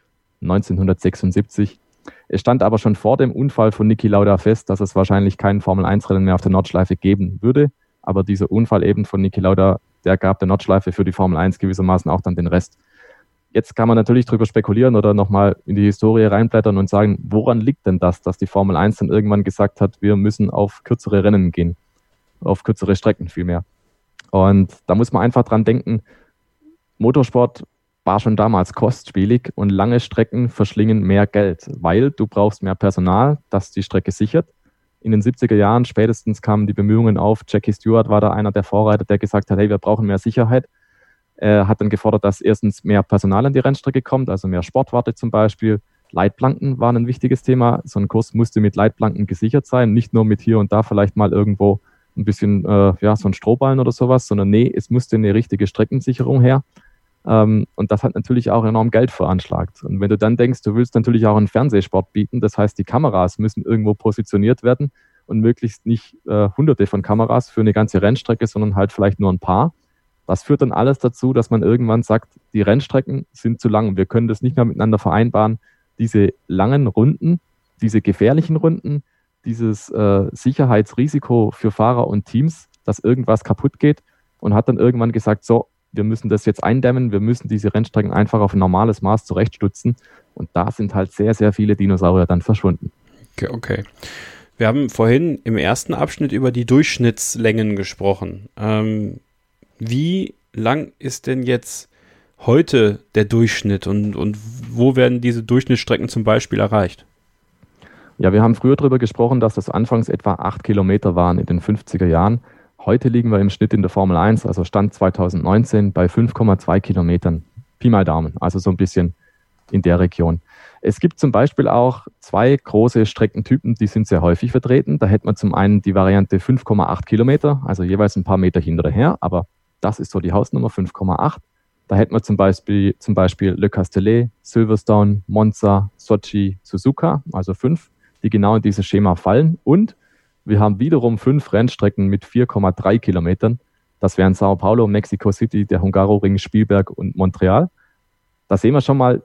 1976. Es stand aber schon vor dem Unfall von Niki Lauda fest, dass es wahrscheinlich kein Formel-1-Rennen mehr auf der Nordschleife geben würde. Aber dieser Unfall eben von Niki Lauda, der gab der Nordschleife für die Formel 1 gewissermaßen auch dann den Rest. Jetzt kann man natürlich darüber spekulieren oder nochmal in die Historie reinblättern und sagen, woran liegt denn das, dass die Formel 1 dann irgendwann gesagt hat, wir müssen auf kürzere Rennen gehen, auf kürzere Strecken vielmehr. Und da muss man einfach dran denken, Motorsport war schon damals kostspielig und lange Strecken verschlingen mehr Geld, weil du brauchst mehr Personal, das die Strecke sichert. In den 70er Jahren spätestens kamen die Bemühungen auf. Jackie Stewart war da einer der Vorreiter, der gesagt hat, hey, wir brauchen mehr Sicherheit. Er hat dann gefordert, dass erstens mehr Personal an die Rennstrecke kommt, also mehr Sportwarte zum Beispiel. Leitplanken waren ein wichtiges Thema. So ein Kurs musste mit Leitplanken gesichert sein, nicht nur mit hier und da vielleicht mal irgendwo ein bisschen, äh, ja, so ein Strohballen oder sowas, sondern nee, es musste eine richtige Streckensicherung her. Ähm, und das hat natürlich auch enorm Geld veranschlagt. Und wenn du dann denkst, du willst natürlich auch einen Fernsehsport bieten, das heißt, die Kameras müssen irgendwo positioniert werden und möglichst nicht äh, hunderte von Kameras für eine ganze Rennstrecke, sondern halt vielleicht nur ein paar. Das führt dann alles dazu, dass man irgendwann sagt, die Rennstrecken sind zu lang. Wir können das nicht mehr miteinander vereinbaren. Diese langen Runden, diese gefährlichen Runden, dieses äh, Sicherheitsrisiko für Fahrer und Teams, dass irgendwas kaputt geht und hat dann irgendwann gesagt, so, wir müssen das jetzt eindämmen, wir müssen diese Rennstrecken einfach auf ein normales Maß zurechtstutzen. Und da sind halt sehr, sehr viele Dinosaurier dann verschwunden. Okay, okay. Wir haben vorhin im ersten Abschnitt über die Durchschnittslängen gesprochen. Ähm, wie lang ist denn jetzt heute der Durchschnitt und, und wo werden diese Durchschnittsstrecken zum Beispiel erreicht? Ja, wir haben früher darüber gesprochen, dass das anfangs etwa acht Kilometer waren in den 50er Jahren. Heute liegen wir im Schnitt in der Formel 1, also Stand 2019, bei 5,2 Kilometern. Pi mal Daumen, also so ein bisschen in der Region. Es gibt zum Beispiel auch zwei große Streckentypen, die sind sehr häufig vertreten. Da hätte man zum einen die Variante 5,8 Kilometer, also jeweils ein paar Meter hinterher, aber das ist so die Hausnummer 5,8. Da hätten wir zum Beispiel, zum Beispiel Le Castellet, Silverstone, Monza, Sochi, Suzuka, also fünf, die genau in dieses Schema fallen. Und wir haben wiederum fünf Rennstrecken mit 4,3 Kilometern. Das wären Sao Paulo, Mexico City, der Hungaroring, Spielberg und Montreal. Da sehen wir schon mal,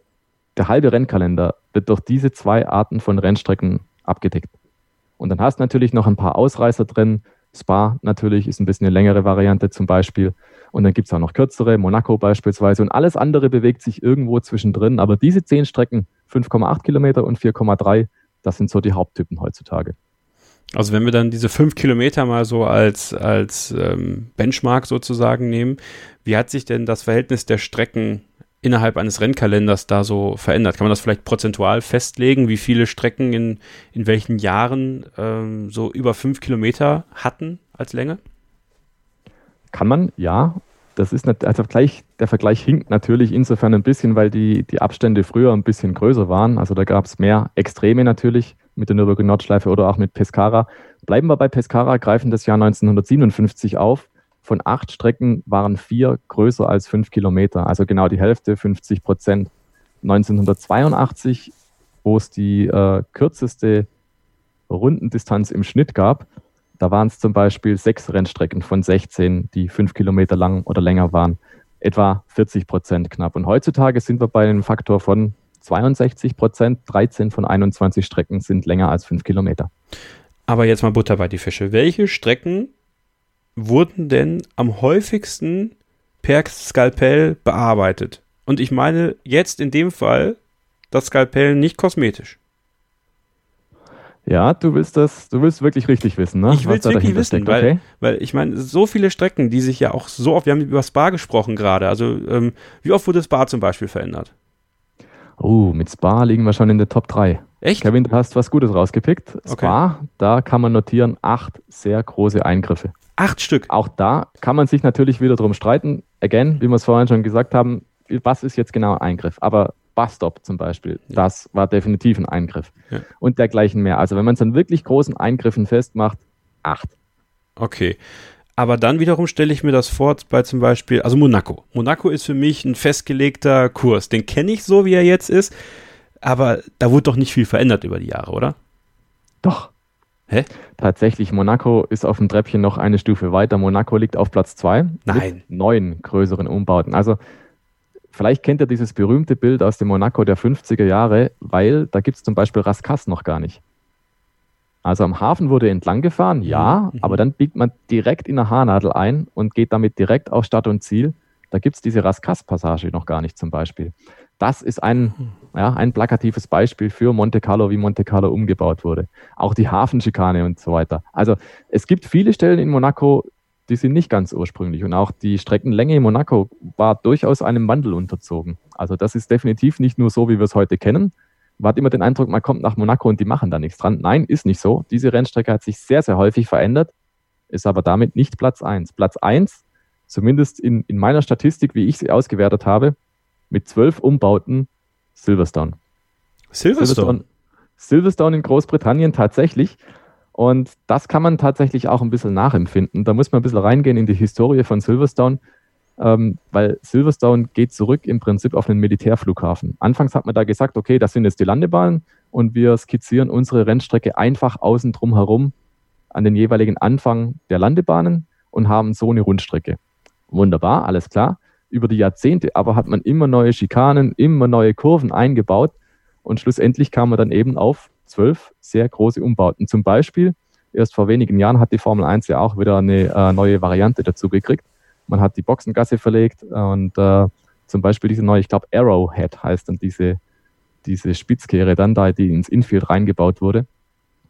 der halbe Rennkalender wird durch diese zwei Arten von Rennstrecken abgedeckt. Und dann hast du natürlich noch ein paar Ausreißer drin. Spa natürlich ist ein bisschen eine längere Variante zum Beispiel. Und dann gibt es auch noch kürzere, Monaco beispielsweise. Und alles andere bewegt sich irgendwo zwischendrin. Aber diese zehn Strecken, 5,8 Kilometer und 4,3, das sind so die Haupttypen heutzutage. Also wenn wir dann diese fünf Kilometer mal so als, als ähm, Benchmark sozusagen nehmen, wie hat sich denn das Verhältnis der Strecken innerhalb eines Rennkalenders da so verändert? Kann man das vielleicht prozentual festlegen, wie viele Strecken in, in welchen Jahren ähm, so über fünf Kilometer hatten als Länge? Kann man, ja. Das ist nicht, also gleich, der Vergleich hinkt natürlich insofern ein bisschen, weil die, die Abstände früher ein bisschen größer waren. Also da gab es mehr Extreme natürlich mit der Nürburgring Nordschleife oder auch mit Pescara. Bleiben wir bei Pescara, greifen das Jahr 1957 auf. Von acht Strecken waren vier größer als fünf Kilometer, also genau die Hälfte, 50 Prozent. 1982, wo es die äh, kürzeste Rundendistanz im Schnitt gab, da waren es zum Beispiel sechs Rennstrecken von 16, die fünf Kilometer lang oder länger waren. Etwa 40 Prozent knapp. Und heutzutage sind wir bei einem Faktor von 62 Prozent, 13 von 21 Strecken sind länger als 5 Kilometer. Aber jetzt mal Butter bei die Fische. Welche Strecken wurden denn am häufigsten per Skalpell bearbeitet? Und ich meine jetzt in dem Fall das Skalpell nicht kosmetisch. Ja, du willst das, du willst wirklich richtig wissen, ne? Ich will es wirklich wissen, steckt. weil, okay. weil ich meine, so viele Strecken, die sich ja auch so oft, wir haben über Spa gesprochen gerade, also ähm, wie oft wurde Spa zum Beispiel verändert? Oh, mit Spa liegen wir schon in der Top 3. Echt? Kevin, du hast was Gutes rausgepickt. Spa, da kann man notieren, acht sehr große Eingriffe. Acht Stück. Auch da kann man sich natürlich wieder drum streiten. Again, wie wir es vorhin schon gesagt haben, was ist jetzt genau ein Eingriff? Aber Busstop zum Beispiel, Ja. das war definitiv ein Eingriff. Ja. Und dergleichen mehr. Also wenn man es an wirklich großen Eingriffen festmacht, acht. Okay. Aber dann wiederum stelle ich mir das vor bei zum Beispiel, also Monaco. Monaco ist für mich ein festgelegter Kurs. Den kenne ich so, wie er jetzt ist. Aber da wurde doch nicht viel verändert über die Jahre, oder? Doch. Hä? Tatsächlich, Monaco ist auf dem Treppchen noch eine Stufe weiter. Monaco liegt auf Platz zwei Nein. mit neun größeren Umbauten. Also vielleicht kennt ihr dieses berühmte Bild aus dem Monaco der 50er Jahre, weil da gibt es zum Beispiel Raskas noch gar nicht. Also am Hafen wurde entlang gefahren, ja, Mhm. aber dann biegt man direkt in der Haarnadel ein und geht damit direkt auf Stadt und Ziel. Da gibt es diese Raskas-Passage noch gar nicht zum Beispiel. Das ist ein, ja, ein plakatives Beispiel für Monte Carlo, wie Monte Carlo umgebaut wurde. Auch die Hafenschikane und so weiter. Also es gibt viele Stellen in Monaco, die sind nicht ganz ursprünglich. Und auch die Streckenlänge in Monaco war durchaus einem Wandel unterzogen. Also das ist definitiv nicht nur so, wie wir es heute kennen. Man hat immer den Eindruck, man kommt nach Monaco und die machen da nichts dran. Nein, ist nicht so. Diese Rennstrecke hat sich sehr, sehr häufig verändert, ist aber damit nicht Platz eins. Platz eins, zumindest in, in meiner Statistik, wie ich sie ausgewertet habe, mit zwölf Umbauten Silverstone. Silverstone. Silverstone in Großbritannien tatsächlich. Und das kann man tatsächlich auch ein bisschen nachempfinden. Da muss man ein bisschen reingehen in die Historie von Silverstone, ähm, weil Silverstone geht zurück im Prinzip auf einen Militärflughafen. Anfangs hat man da gesagt, okay, das sind jetzt die Landebahnen und wir skizzieren unsere Rennstrecke einfach außen drum herum an den jeweiligen Anfang der Landebahnen und haben so eine Rundstrecke. Wunderbar, alles klar. Über die Jahrzehnte aber hat man immer neue Schikanen, immer neue Kurven eingebaut und schlussendlich kam man dann eben auf zwölf sehr große Umbauten. Zum Beispiel, erst vor wenigen Jahren hat die Formel 1 ja auch wieder eine äh, neue Variante dazu gekriegt. Man hat die Boxengasse verlegt und äh, zum Beispiel diese neue, ich glaube Arrowhead heißt dann diese, diese Spitzkehre dann da, die ins Infield reingebaut wurde.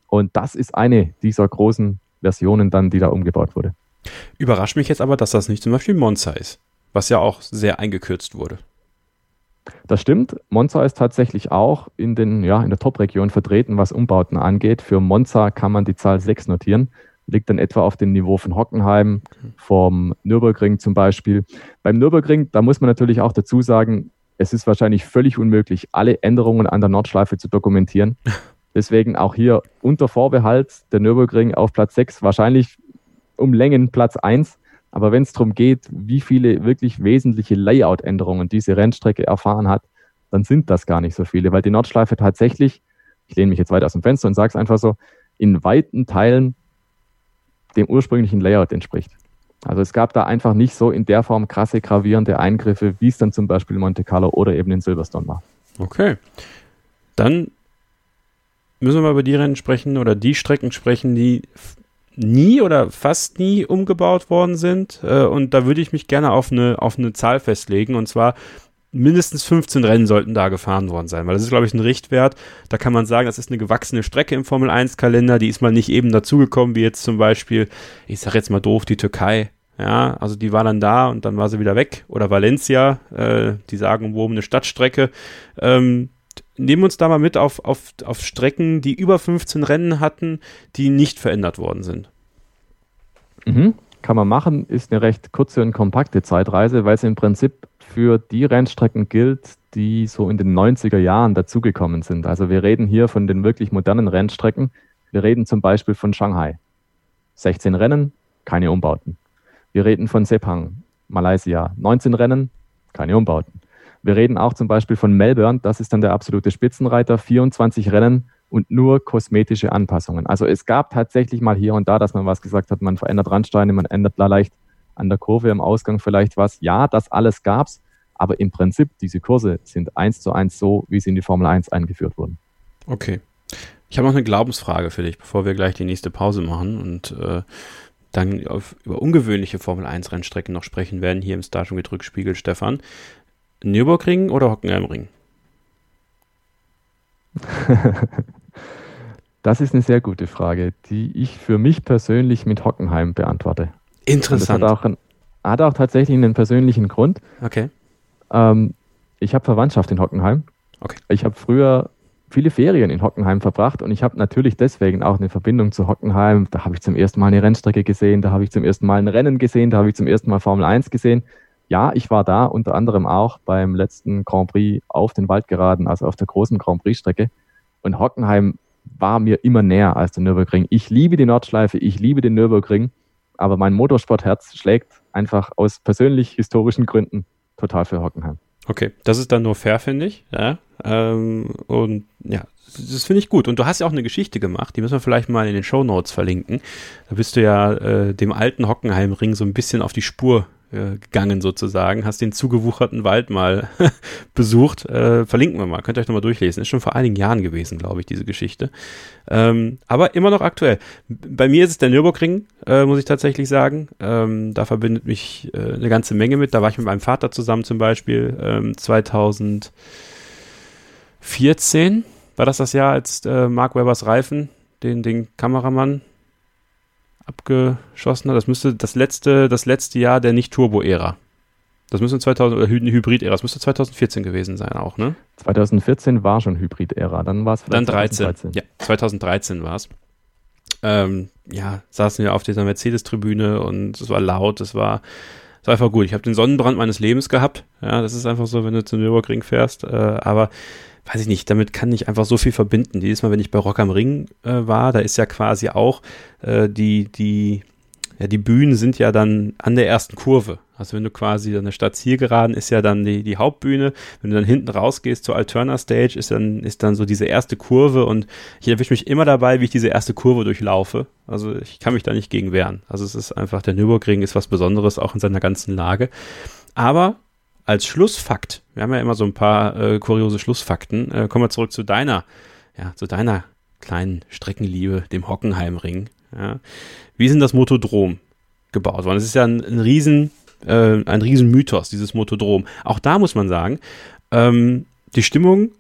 Und das ist eine dieser großen Versionen dann, die da umgebaut wurde. Überrascht mich jetzt aber, dass das nicht zum Beispiel Monza ist, was ja auch sehr eingekürzt wurde. Das stimmt. Monza ist tatsächlich auch in, den, ja, in der Top-Region vertreten, was Umbauten angeht. Für Monza kann man die Zahl 6 notieren. Liegt dann etwa auf dem Niveau von Hockenheim, vom Nürburgring zum Beispiel. Beim Nürburgring, da muss man natürlich auch dazu sagen, es ist wahrscheinlich völlig unmöglich, alle Änderungen an der Nordschleife zu dokumentieren. Deswegen auch hier unter Vorbehalt der Nürburgring auf Platz 6, wahrscheinlich um Längen Platz 1. Aber wenn es darum geht, wie viele wirklich wesentliche Layout-Änderungen diese Rennstrecke erfahren hat, dann sind das gar nicht so viele, weil die Nordschleife tatsächlich, ich lehne mich jetzt weit aus dem Fenster und sage es einfach so, in weiten Teilen dem ursprünglichen Layout entspricht. Also es gab da einfach nicht so in der Form krasse, gravierende Eingriffe, wie es dann zum Beispiel in Monte Carlo oder eben in Silverstone war. Okay. Dann müssen wir mal über die Rennen sprechen oder die Strecken sprechen, die nie oder fast nie umgebaut worden sind. Äh, und da würde ich mich gerne auf eine, auf eine Zahl festlegen. Und zwar mindestens 15 Rennen sollten da gefahren worden sein, weil das ist, glaube ich, ein Richtwert. Da kann man sagen, das ist eine gewachsene Strecke im Formel 1-Kalender, die ist mal nicht eben dazugekommen, wie jetzt zum Beispiel, ich sage jetzt mal doof, die Türkei. Ja, also die war dann da und dann war sie wieder weg. Oder Valencia, äh, die eine Stadtstrecke. Ähm, nehmen uns da mal mit auf, auf, auf Strecken, die über 15 Rennen hatten, die nicht verändert worden sind. Mhm. Kann man machen, ist eine recht kurze und kompakte Zeitreise, weil es im Prinzip für die Rennstrecken gilt, die so in den 90er Jahren dazugekommen sind. Also wir reden hier von den wirklich modernen Rennstrecken. Wir reden zum Beispiel von Shanghai. 16 Rennen, keine Umbauten. Wir reden von Sepang, Malaysia. 19 Rennen, keine Umbauten. Wir reden auch zum Beispiel von Melbourne, das ist dann der absolute Spitzenreiter, 24 Rennen und nur kosmetische Anpassungen. Also es gab tatsächlich mal hier und da, dass man was gesagt hat, man verändert Randsteine, man ändert da leicht an der Kurve im Ausgang vielleicht was. Ja, das alles gab's, aber im Prinzip diese Kurse sind eins zu eins so, wie sie in die Formel 1 eingeführt wurden. Okay. Ich habe noch eine Glaubensfrage für dich, bevor wir gleich die nächste Pause machen und äh, dann auf, über ungewöhnliche Formel 1 Rennstrecken noch sprechen werden, hier im Starting mit Rückspiegel, Stefan. Nürburgring oder Hockenheimring? das ist eine sehr gute Frage, die ich für mich persönlich mit Hockenheim beantworte. Interessant. Hat auch, ein, hat auch tatsächlich einen persönlichen Grund. Okay. Ähm, ich habe Verwandtschaft in Hockenheim. Okay. Ich habe früher viele Ferien in Hockenheim verbracht und ich habe natürlich deswegen auch eine Verbindung zu Hockenheim. Da habe ich zum ersten Mal eine Rennstrecke gesehen, da habe ich zum ersten Mal ein Rennen gesehen, da habe ich zum ersten Mal Formel 1 gesehen. Ja, ich war da, unter anderem auch beim letzten Grand Prix auf den Waldgeraden, also auf der großen Grand Prix-Strecke. Und Hockenheim war mir immer näher als der Nürburgring. Ich liebe die Nordschleife, ich liebe den Nürburgring, aber mein Motorsportherz schlägt einfach aus persönlich historischen Gründen total für Hockenheim. Okay, das ist dann nur fair, finde ich. Ja, ähm, und ja, das finde ich gut. Und du hast ja auch eine Geschichte gemacht, die müssen wir vielleicht mal in den Show Notes verlinken. Da bist du ja äh, dem alten Hockenheimring so ein bisschen auf die Spur äh, gegangen sozusagen, hast den zugewucherten Wald mal besucht. Äh, verlinken wir mal, könnt ihr euch nochmal durchlesen. Ist schon vor einigen Jahren gewesen, glaube ich, diese Geschichte. Ähm, aber immer noch aktuell. Bei mir ist es der Nürburgring, äh, muss ich tatsächlich sagen. Ähm, da verbindet mich äh, eine ganze Menge mit. Da war ich mit meinem Vater zusammen zum Beispiel ähm, 2014 war das das Jahr, als äh, Mark Webbers Reifen den, den Kameramann abgeschossen hat. Das müsste das letzte, das letzte Jahr der Nicht-Turbo-Ära. Das müsste 2000 oder Hybrid-Ära. Das müsste 2014 gewesen sein auch, ne? 2014 war schon Hybrid-Ära. Dann war es Dann 13. 2013. Ja, 2013 war es. Ähm, ja, saßen wir auf dieser Mercedes-Tribüne und es war laut, es war, es war einfach gut. Ich habe den Sonnenbrand meines Lebens gehabt. Ja, das ist einfach so, wenn du zum Nürburgring fährst. Äh, aber weiß ich nicht, damit kann ich einfach so viel verbinden. Jedes Mal, wenn ich bei Rock am Ring äh, war, da ist ja quasi auch äh, die, die, ja, die Bühnen sind ja dann an der ersten Kurve. Also wenn du quasi an der Stadt Zielgeraden ist ja dann die, die Hauptbühne. Wenn du dann hinten rausgehst zur Alterna Stage, ist dann, ist dann so diese erste Kurve und ich erwische mich immer dabei, wie ich diese erste Kurve durchlaufe. Also ich kann mich da nicht gegen wehren. Also es ist einfach, der Nürburgring ist was Besonderes, auch in seiner ganzen Lage. Aber als Schlussfakt, wir haben ja immer so ein paar äh, kuriose Schlussfakten, äh, kommen wir zurück zu deiner, ja, zu deiner kleinen Streckenliebe, dem Hockenheimring. Ja. Wie ist denn das Motodrom gebaut worden? Es ist ja ein, ein riesen, äh, ein riesen Mythos, dieses Motodrom. Auch da muss man sagen, ähm, die Stimmung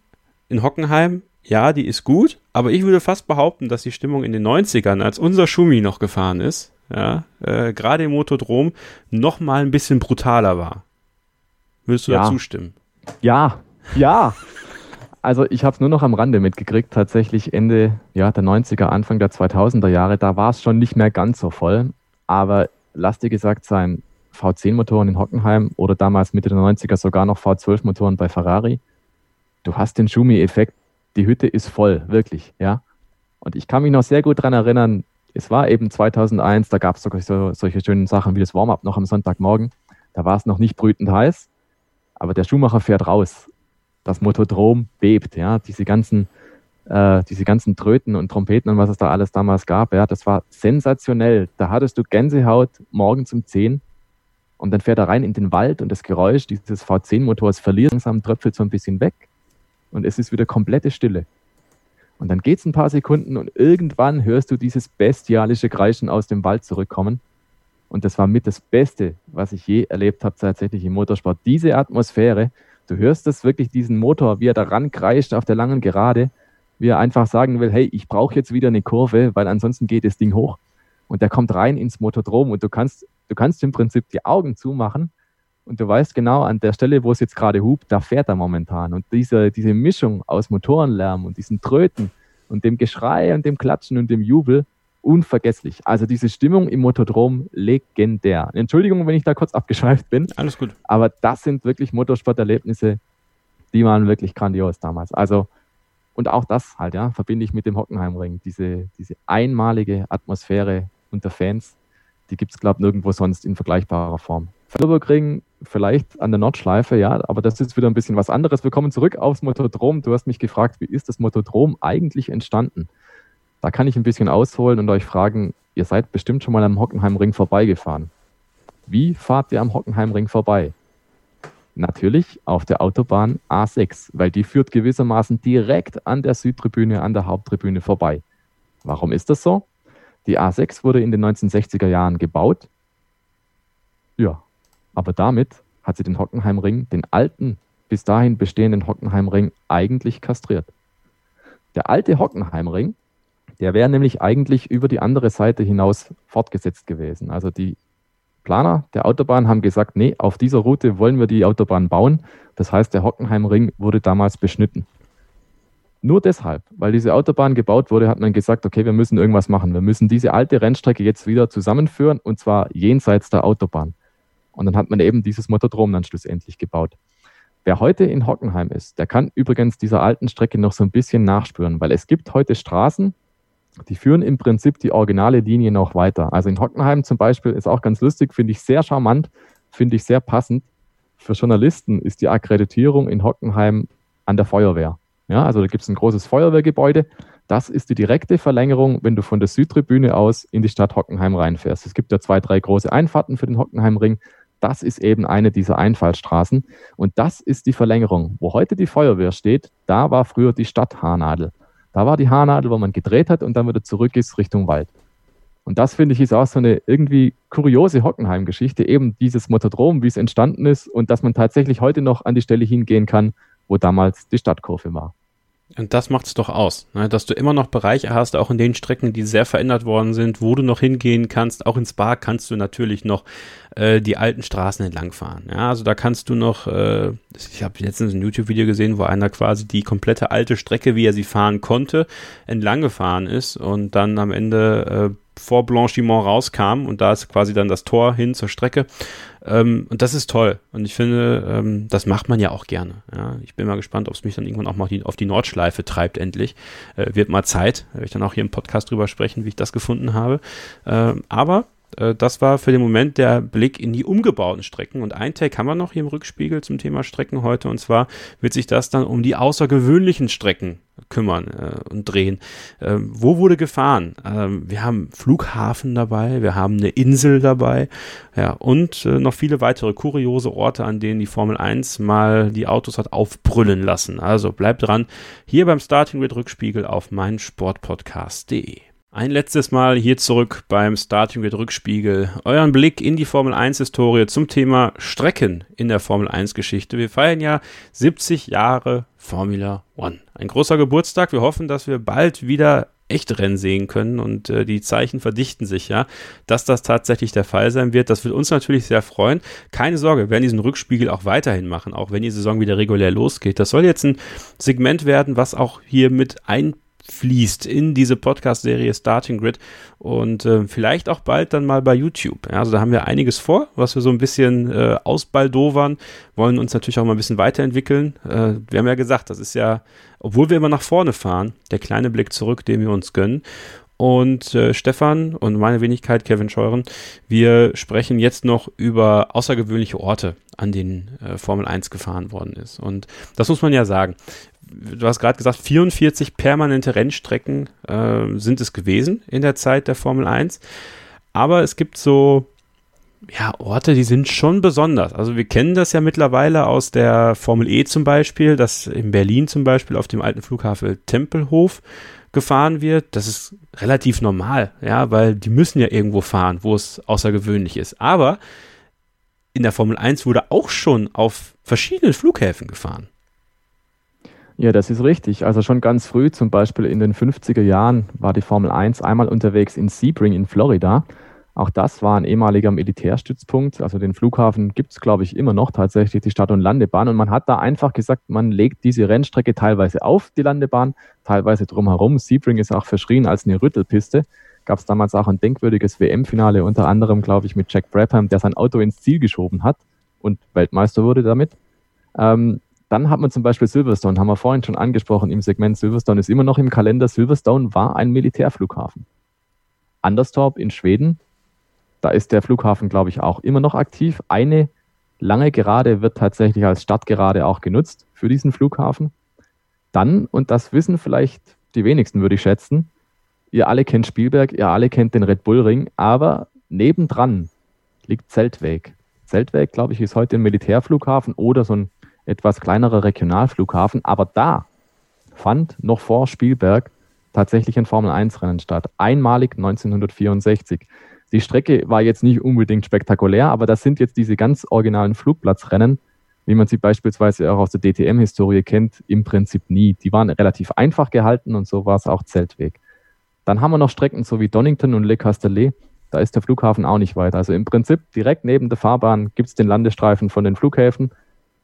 in Hockenheim, ja, die ist gut, aber ich würde fast behaupten, dass die Stimmung in den 90ern, als unser Schumi noch gefahren ist, ja, äh, gerade im Motodrom, noch mal ein bisschen brutaler war. Würdest du ja. da zustimmen? Ja, ja. Also ich habe es nur noch am Rande mitgekriegt, tatsächlich Ende ja, der 90er, Anfang der 2000er Jahre, da war es schon nicht mehr ganz so voll. Aber lass dir gesagt sein, V10-Motoren in Hockenheim oder damals Mitte der 90er sogar noch V12-Motoren bei Ferrari. Du hast den Schumi-Effekt, die Hütte ist voll, wirklich, ja. Und ich kann mich noch sehr gut daran erinnern, es war eben 2001, da gab es sogar so, solche schönen Sachen wie das Warm-up noch am Sonntagmorgen. Da war es noch nicht brütend heiß. Aber der Schuhmacher fährt raus. Das Motodrom bebt, ja. Diese ganzen, äh, diese ganzen Tröten und Trompeten und was es da alles damals gab, ja, das war sensationell. Da hattest du Gänsehaut morgens um 10 und dann fährt er rein in den Wald und das Geräusch dieses V10-Motors verliert langsam, tröpfelt so ein bisschen weg und es ist wieder komplette Stille. Und dann geht es ein paar Sekunden und irgendwann hörst du dieses bestialische Kreischen aus dem Wald zurückkommen. Und das war mit das Beste, was ich je erlebt habe tatsächlich im Motorsport. Diese Atmosphäre, du hörst das wirklich, diesen Motor, wie er da rankreischt auf der langen Gerade, wie er einfach sagen will, hey, ich brauche jetzt wieder eine Kurve, weil ansonsten geht das Ding hoch. Und der kommt rein ins Motodrom und du kannst, du kannst im Prinzip die Augen zumachen und du weißt genau, an der Stelle, wo es jetzt gerade hupt, da fährt er momentan. Und diese, diese Mischung aus Motorenlärm und diesen Tröten und dem Geschrei und dem Klatschen und dem Jubel, unvergesslich. Also diese Stimmung im Motodrom legendär. Entschuldigung, wenn ich da kurz abgeschweift bin. Alles gut. Aber das sind wirklich Motorsporterlebnisse, die waren wirklich grandios damals. Also und auch das halt, ja, verbinde ich mit dem Hockenheimring. Diese, diese einmalige Atmosphäre unter Fans, die gibt es, glaube ich, nirgendwo sonst in vergleichbarer Form. Nürburgring vielleicht an der Nordschleife, ja, aber das ist wieder ein bisschen was anderes. Wir kommen zurück aufs Motodrom. Du hast mich gefragt, wie ist das Motodrom eigentlich entstanden? Da kann ich ein bisschen ausholen und euch fragen, ihr seid bestimmt schon mal am Hockenheimring vorbeigefahren. Wie fahrt ihr am Hockenheimring vorbei? Natürlich auf der Autobahn A6, weil die führt gewissermaßen direkt an der Südtribüne, an der Haupttribüne vorbei. Warum ist das so? Die A6 wurde in den 1960er Jahren gebaut. Ja, aber damit hat sie den Hockenheimring, den alten, bis dahin bestehenden Hockenheimring, eigentlich kastriert. Der alte Hockenheimring, der wäre nämlich eigentlich über die andere Seite hinaus fortgesetzt gewesen. Also die Planer der Autobahn haben gesagt, nee, auf dieser Route wollen wir die Autobahn bauen. Das heißt, der Hockenheimring wurde damals beschnitten. Nur deshalb, weil diese Autobahn gebaut wurde, hat man gesagt, okay, wir müssen irgendwas machen. Wir müssen diese alte Rennstrecke jetzt wieder zusammenführen und zwar jenseits der Autobahn. Und dann hat man eben dieses Motodrom dann schlussendlich gebaut. Wer heute in Hockenheim ist, der kann übrigens dieser alten Strecke noch so ein bisschen nachspüren, weil es gibt heute Straßen, die führen im Prinzip die originale Linie noch weiter. Also in Hockenheim zum Beispiel ist auch ganz lustig, finde ich sehr charmant, finde ich sehr passend. Für Journalisten ist die Akkreditierung in Hockenheim an der Feuerwehr. Ja, also da gibt es ein großes Feuerwehrgebäude. Das ist die direkte Verlängerung, wenn du von der Südtribüne aus in die Stadt Hockenheim reinfährst. Es gibt ja zwei, drei große Einfahrten für den Hockenheimring. Das ist eben eine dieser Einfallstraßen. Und das ist die Verlängerung. Wo heute die Feuerwehr steht, da war früher die Stadt Haarnadel. Da war die Haarnadel, wo man gedreht hat und dann wieder zurück ist Richtung Wald. Und das finde ich ist auch so eine irgendwie kuriose Hockenheim-Geschichte, eben dieses Motodrom, wie es entstanden ist und dass man tatsächlich heute noch an die Stelle hingehen kann, wo damals die Stadtkurve war. Und das macht es doch aus, ne? dass du immer noch Bereiche hast, auch in den Strecken, die sehr verändert worden sind, wo du noch hingehen kannst. Auch ins Spa kannst du natürlich noch äh, die alten Straßen entlangfahren. Ja, also da kannst du noch, äh, ich habe letztens ein YouTube-Video gesehen, wo einer quasi die komplette alte Strecke, wie er sie fahren konnte, entlang gefahren ist und dann am Ende äh, vor Blanchiment rauskam und da ist quasi dann das Tor hin zur Strecke. Ähm, und das ist toll. Und ich finde, ähm, das macht man ja auch gerne. Ja. Ich bin mal gespannt, ob es mich dann irgendwann auch mal die, auf die Nordschleife treibt, endlich. Äh, wird mal Zeit. Werde ich dann auch hier im Podcast drüber sprechen, wie ich das gefunden habe. Ähm, aber das war für den Moment der Blick in die umgebauten Strecken. Und ein Take haben wir noch hier im Rückspiegel zum Thema Strecken heute. Und zwar wird sich das dann um die außergewöhnlichen Strecken kümmern äh, und drehen. Ähm, wo wurde gefahren? Ähm, wir haben Flughafen dabei, wir haben eine Insel dabei, ja, und äh, noch viele weitere kuriose Orte, an denen die Formel 1 mal die Autos hat aufbrüllen lassen. Also bleibt dran, hier beim Starting Grid Rückspiegel auf meinsportpodcast.de. Ein letztes Mal hier zurück beim Starting Grid Rückspiegel. Euren Blick in die Formel 1 Historie zum Thema Strecken in der Formel 1 Geschichte. Wir feiern ja 70 Jahre Formula One. Ein großer Geburtstag. Wir hoffen, dass wir bald wieder echte Rennen sehen können und äh, die Zeichen verdichten sich ja, dass das tatsächlich der Fall sein wird. Das wird uns natürlich sehr freuen. Keine Sorge, wir werden diesen Rückspiegel auch weiterhin machen, auch wenn die Saison wieder regulär losgeht. Das soll jetzt ein Segment werden, was auch hier mit ein fließt in diese Podcast-Serie Starting Grid und äh, vielleicht auch bald dann mal bei YouTube. Ja, also da haben wir einiges vor, was wir so ein bisschen äh, ausbaldowern, wollen uns natürlich auch mal ein bisschen weiterentwickeln. Äh, wir haben ja gesagt, das ist ja, obwohl wir immer nach vorne fahren, der kleine Blick zurück, den wir uns gönnen. Und äh, Stefan und meine Wenigkeit, Kevin Scheuren, wir sprechen jetzt noch über außergewöhnliche Orte, an denen äh, Formel 1 gefahren worden ist. Und das muss man ja sagen du hast gerade gesagt, 44 permanente Rennstrecken äh, sind es gewesen in der Zeit der Formel 1. Aber es gibt so ja, Orte, die sind schon besonders. Also wir kennen das ja mittlerweile aus der Formel E zum Beispiel, dass in Berlin zum Beispiel auf dem alten Flughafen Tempelhof gefahren wird. Das ist relativ normal, ja, weil die müssen ja irgendwo fahren, wo es außergewöhnlich ist. Aber in der Formel 1 wurde auch schon auf verschiedenen Flughäfen gefahren. Ja, das ist richtig. Also schon ganz früh, zum Beispiel in den 50er Jahren, war die Formel 1 einmal unterwegs in Sebring in Florida. Auch das war ein ehemaliger Militärstützpunkt. Also den Flughafen gibt es, glaube ich, immer noch tatsächlich, die Start- und Landebahn. Und man hat da einfach gesagt, man legt diese Rennstrecke teilweise auf die Landebahn, teilweise drumherum. Sebring ist auch verschrien als eine Rüttelpiste. Gab es damals auch ein denkwürdiges WM-Finale, unter anderem, glaube ich, mit Jack Brabham, der sein Auto ins Ziel geschoben hat und Weltmeister wurde damit. Ähm, dann hat man zum Beispiel Silverstone, haben wir vorhin schon angesprochen im Segment Silverstone, ist immer noch im Kalender. Silverstone war ein Militärflughafen. Anderstorp in Schweden, da ist der Flughafen, glaube ich, auch immer noch aktiv. Eine lange Gerade wird tatsächlich als Stadtgerade auch genutzt für diesen Flughafen. Dann, und das wissen vielleicht die wenigsten, würde ich schätzen, ihr alle kennt Spielberg, ihr alle kennt den Red Bull Ring, aber nebendran liegt Zeltweg. Zeltweg, glaube ich, ist heute ein Militärflughafen oder so ein etwas kleinerer Regionalflughafen, aber da fand noch vor Spielberg tatsächlich ein Formel-1-Rennen statt. Einmalig 1964. Die Strecke war jetzt nicht unbedingt spektakulär, aber das sind jetzt diese ganz originalen Flugplatzrennen, wie man sie beispielsweise auch aus der DTM-Historie kennt, im Prinzip nie. Die waren relativ einfach gehalten und so war es auch Zeltweg. Dann haben wir noch Strecken so wie Donington und Le Castellet. Da ist der Flughafen auch nicht weit. Also im Prinzip direkt neben der Fahrbahn gibt es den Landestreifen von den Flughäfen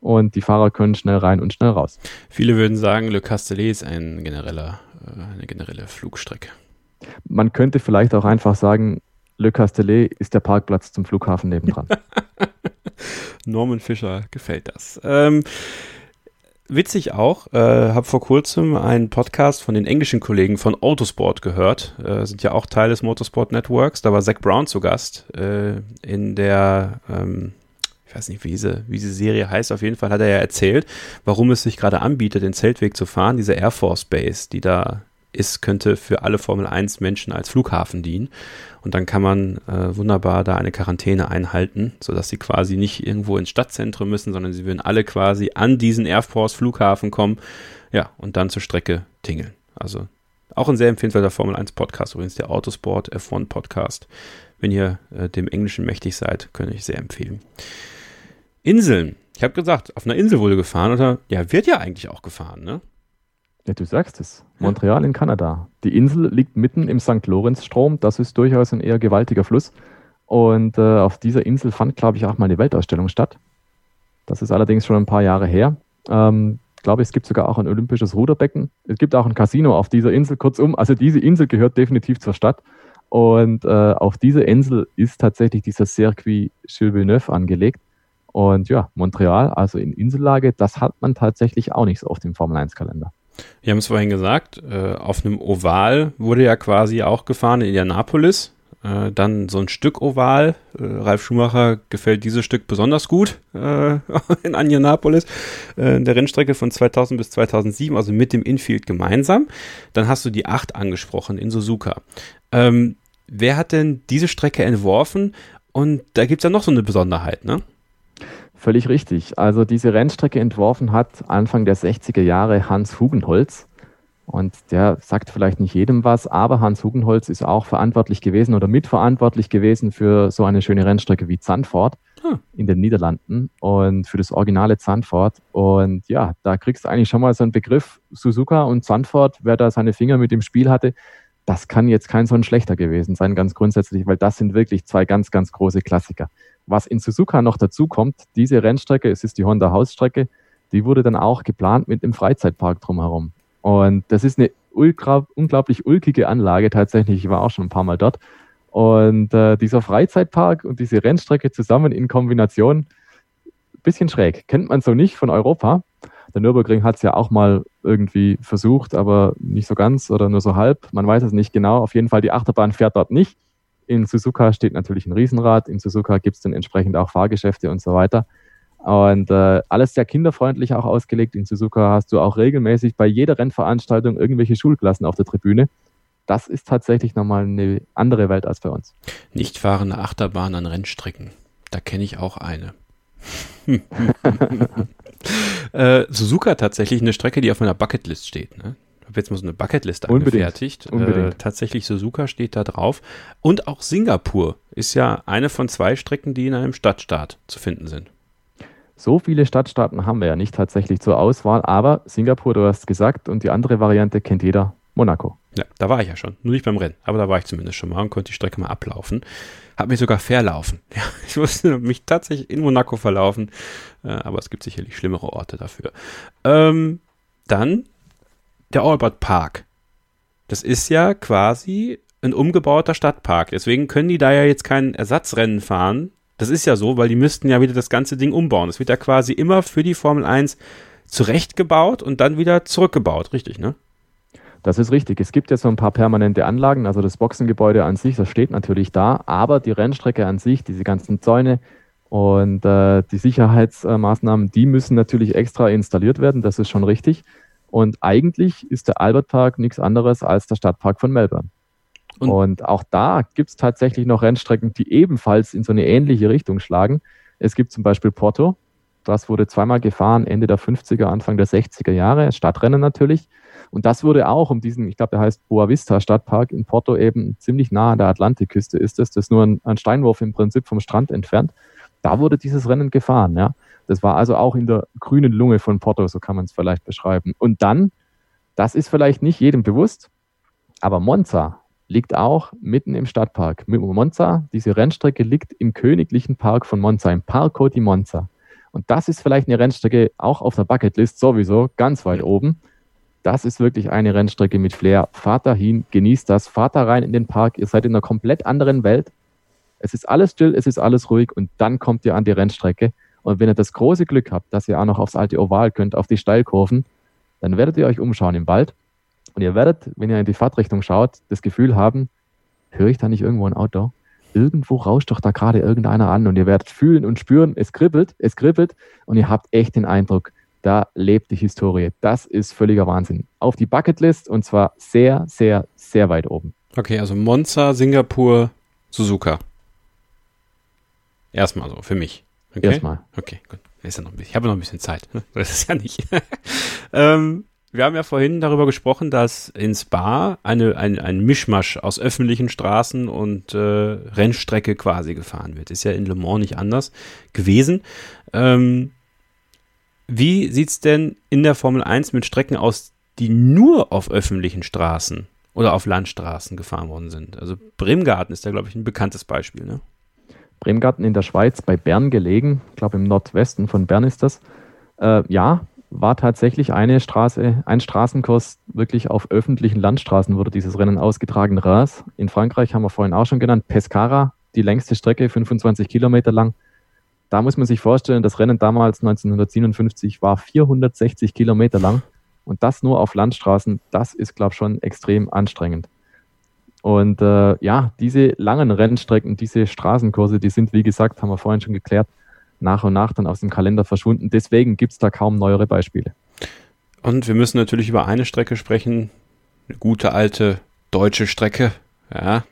und die Fahrer können schnell rein und schnell raus. Viele würden sagen, Le Castellet ist ein genereller, äh, eine generelle Flugstrecke. Man könnte vielleicht auch einfach sagen, Le Castellet ist der Parkplatz zum Flughafen nebendran. Norman Fischer gefällt das. Ähm, witzig auch, äh, habe vor kurzem einen Podcast von den englischen Kollegen von Autosport gehört, äh, sind ja auch Teil des Motorsport Networks. Da war Zach Brown zu Gast äh, in der, ähm, ich weiß nicht, wie diese, wie diese Serie heißt. Auf jeden Fall hat er ja erzählt, warum es sich gerade anbietet, den Zeltweg zu fahren, diese Air Force Base, die da ist, könnte für alle Formel 1 Menschen als Flughafen dienen. Und dann kann man äh, wunderbar da eine Quarantäne einhalten, sodass sie quasi nicht irgendwo ins Stadtzentrum müssen, sondern sie würden alle quasi an diesen Air Force Flughafen kommen, ja, und dann zur Strecke tingeln. Also auch ein sehr empfehlenswerter Formel 1 Podcast, übrigens der Autosport F1 Podcast. Wenn ihr äh, dem Englischen mächtig seid, könnte ich sehr empfehlen. Inseln. Ich habe gesagt, auf einer Insel wurde gefahren oder ja, wird ja eigentlich auch gefahren, ne? Ja, du sagst es. Montreal in Kanada. Die Insel liegt mitten im St. Lorenz-Strom. Das ist durchaus ein eher gewaltiger Fluss. Und äh, auf dieser Insel fand, glaube ich, auch mal eine Weltausstellung statt. Das ist allerdings schon ein paar Jahre her. Ähm, ich glaube, es gibt sogar auch ein olympisches Ruderbecken. Es gibt auch ein Casino auf dieser Insel. Kurzum, also diese Insel gehört definitiv zur Stadt. Und äh, auf dieser Insel ist tatsächlich dieser Circuit Gilles Villeneuve angelegt. Und ja, Montreal, also in Insellage, das hat man tatsächlich auch nicht so auf dem Formel-1-Kalender. Wir haben es vorhin gesagt, äh, auf einem Oval wurde ja quasi auch gefahren in Indianapolis. Äh, dann so ein Stück Oval. Äh, Ralf Schumacher gefällt dieses Stück besonders gut äh, in Indianapolis. Äh, der Rennstrecke von 2000 bis 2007, also mit dem Infield gemeinsam. Dann hast du die 8 angesprochen in Suzuka. Ähm, wer hat denn diese Strecke entworfen? Und da gibt es ja noch so eine Besonderheit, ne? Völlig richtig. Also diese Rennstrecke entworfen hat Anfang der 60er Jahre Hans Hugenholz. Und der sagt vielleicht nicht jedem was, aber Hans Hugenholz ist auch verantwortlich gewesen oder mitverantwortlich gewesen für so eine schöne Rennstrecke wie Zandvoort hm. in den Niederlanden und für das originale Zandvoort. Und ja, da kriegst du eigentlich schon mal so einen Begriff Suzuka und Zandvoort, wer da seine Finger mit dem Spiel hatte, das kann jetzt kein so ein schlechter gewesen sein, ganz grundsätzlich, weil das sind wirklich zwei ganz, ganz große Klassiker. Was in Suzuka noch dazu kommt, diese Rennstrecke, es ist die Honda Hausstrecke, die wurde dann auch geplant mit dem Freizeitpark drumherum. Und das ist eine ultra, unglaublich ulkige Anlage tatsächlich. Ich war auch schon ein paar Mal dort. Und äh, dieser Freizeitpark und diese Rennstrecke zusammen in Kombination, bisschen schräg. Kennt man so nicht von Europa. Der Nürburgring hat es ja auch mal irgendwie versucht, aber nicht so ganz oder nur so halb. Man weiß es nicht genau. Auf jeden Fall, die Achterbahn fährt dort nicht. In Suzuka steht natürlich ein Riesenrad. In Suzuka gibt es dann entsprechend auch Fahrgeschäfte und so weiter. Und äh, alles sehr kinderfreundlich auch ausgelegt. In Suzuka hast du auch regelmäßig bei jeder Rennveranstaltung irgendwelche Schulklassen auf der Tribüne. Das ist tatsächlich nochmal eine andere Welt als bei uns. Nicht fahrende Achterbahn an Rennstrecken. Da kenne ich auch eine. äh, Suzuka tatsächlich eine Strecke, die auf meiner Bucketlist steht. Ne? Habe jetzt mal so eine Bucketliste Unbedingt. angefertigt. Unbedingt. Äh, tatsächlich Suzuka steht da drauf. Und auch Singapur ist ja eine von zwei Strecken, die in einem Stadtstaat zu finden sind. So viele Stadtstaaten haben wir ja nicht tatsächlich zur Auswahl, aber Singapur, du hast gesagt, und die andere Variante kennt jeder, Monaco. Ja, da war ich ja schon. Nur nicht beim Rennen, aber da war ich zumindest schon mal und konnte die Strecke mal ablaufen. Hab mich sogar verlaufen. Ja, ich musste mich tatsächlich in Monaco verlaufen, äh, aber es gibt sicherlich schlimmere Orte dafür. Ähm, dann der Albert Park. Das ist ja quasi ein umgebauter Stadtpark. Deswegen können die da ja jetzt kein Ersatzrennen fahren. Das ist ja so, weil die müssten ja wieder das ganze Ding umbauen. Das wird ja quasi immer für die Formel 1 zurechtgebaut und dann wieder zurückgebaut, richtig, ne? Das ist richtig. Es gibt ja so ein paar permanente Anlagen. Also das Boxengebäude an sich, das steht natürlich da, aber die Rennstrecke an sich, diese ganzen Zäune und äh, die Sicherheitsmaßnahmen, die müssen natürlich extra installiert werden. Das ist schon richtig. Und eigentlich ist der Albert Park nichts anderes als der Stadtpark von Melbourne. Und, und auch da gibt es tatsächlich noch Rennstrecken, die ebenfalls in so eine ähnliche Richtung schlagen. Es gibt zum Beispiel Porto. Das wurde zweimal gefahren, Ende der 50er, Anfang der 60er Jahre, Stadtrennen natürlich. Und das wurde auch um diesen, ich glaube, der heißt Boa Vista Stadtpark in Porto eben ziemlich nah an der Atlantikküste ist es. Das ist nur ein, ein Steinwurf im Prinzip vom Strand entfernt. Da wurde dieses Rennen gefahren, ja. Das war also auch in der grünen Lunge von Porto, so kann man es vielleicht beschreiben. Und dann, das ist vielleicht nicht jedem bewusst, aber Monza liegt auch mitten im Stadtpark. Monza, diese Rennstrecke liegt im königlichen Park von Monza, im Parco di Monza. Und das ist vielleicht eine Rennstrecke auch auf der Bucketlist sowieso ganz weit oben. Das ist wirklich eine Rennstrecke mit Flair. Fahrt dahin, genießt das, fahrt da rein in den Park. Ihr seid in einer komplett anderen Welt. Es ist alles still, es ist alles ruhig und dann kommt ihr an die Rennstrecke. Und wenn ihr das große Glück habt, dass ihr auch noch aufs alte Oval könnt, auf die Steilkurven, dann werdet ihr euch umschauen im Wald. Und ihr werdet, wenn ihr in die Fahrtrichtung schaut, das Gefühl haben, höre ich da nicht irgendwo ein Auto? Irgendwo rauscht doch da gerade irgendeiner an und ihr werdet fühlen und spüren, es kribbelt, es kribbelt und ihr habt echt den Eindruck, da lebt die Historie. Das ist völliger Wahnsinn. Auf die Bucketlist und zwar sehr, sehr, sehr weit oben. Okay, also Monza, Singapur, Suzuka. Erstmal so, für mich. Okay? Erstmal. Okay, gut. Ist ja noch ein bisschen, ich habe noch ein bisschen Zeit. Das ist ja nicht. ähm, wir haben ja vorhin darüber gesprochen, dass in Spa eine, ein, ein Mischmasch aus öffentlichen Straßen und äh, Rennstrecke quasi gefahren wird. Ist ja in Le Mans nicht anders gewesen. Ähm, wie sieht's denn in der Formel 1 mit Strecken aus, die nur auf öffentlichen Straßen oder auf Landstraßen gefahren worden sind? Also Bremgarten ist da, glaube ich, ein bekanntes Beispiel. Ne? Bremgarten in der Schweiz bei Bern gelegen, ich glaube im Nordwesten von Bern ist das. Äh, ja, war tatsächlich eine Straße, ein Straßenkurs wirklich auf öffentlichen Landstraßen wurde dieses Rennen ausgetragen. Reims in Frankreich haben wir vorhin auch schon genannt. Pescara, die längste Strecke, 25 Kilometer lang. Da muss man sich vorstellen, das Rennen damals 1957 war 460 Kilometer lang und das nur auf Landstraßen. Das ist, glaube ich, schon extrem anstrengend. Und äh, ja, diese langen Rennstrecken, diese Straßenkurse, die sind, wie gesagt, haben wir vorhin schon geklärt, nach und nach dann aus dem Kalender verschwunden. Deswegen gibt es da kaum neuere Beispiele. Und wir müssen natürlich über eine Strecke sprechen, eine gute alte deutsche Strecke, ja,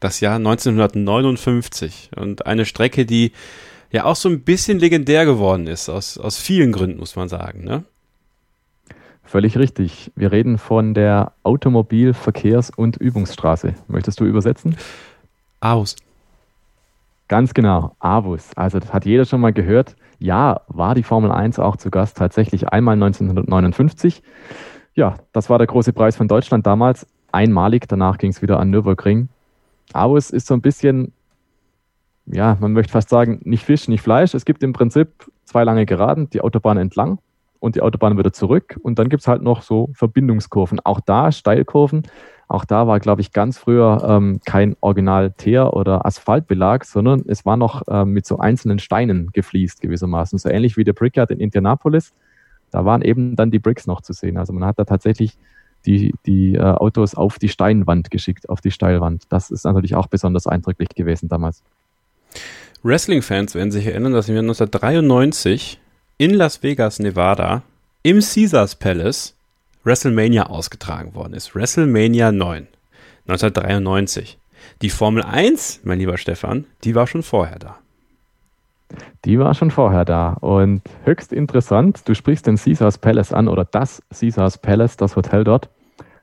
das Jahr 1959 und eine Strecke, die ja auch so ein bisschen legendär geworden ist, aus, aus vielen Gründen, muss man sagen, ne? Völlig richtig. Wir reden von der Automobil-, Verkehrs- und Übungsstraße. Möchtest du übersetzen? Aus. Ganz genau, Avus. Also das hat jeder schon mal gehört. Ja, war die Formel 1 auch zu Gast, tatsächlich einmal 1959. Ja, das war der große Preis von Deutschland damals. Einmalig, danach ging es wieder an Nürburgring. Avus ist so ein bisschen, ja, man möchte fast sagen, nicht Fisch, nicht Fleisch. Es gibt im Prinzip zwei lange Geraden, die Autobahn entlang und die Autobahn wieder zurück. Und dann gibt es halt noch so Verbindungskurven. Auch da Steilkurven. Auch da war, glaube ich, ganz früher ähm, kein Original-Teer- oder Asphaltbelag, sondern es war noch ähm, mit so einzelnen Steinen gefliest gewissermaßen. So ähnlich wie der Brickyard in Indianapolis. Da waren eben dann die Bricks noch zu sehen. Also man hat da tatsächlich die, die äh, Autos auf die Steinwand geschickt, auf die Steilwand. Das ist natürlich auch besonders eindrücklich gewesen damals. Wrestling-Fans werden sich erinnern, dass wir 1993 in Las Vegas, Nevada, im Caesars Palace WrestleMania ausgetragen worden ist. WrestleMania 9, 1993. Die Formel 1, mein lieber Stefan, die war schon vorher da. Die war schon vorher da und höchst interessant, du sprichst den Caesars Palace an oder das Caesars Palace, das Hotel dort,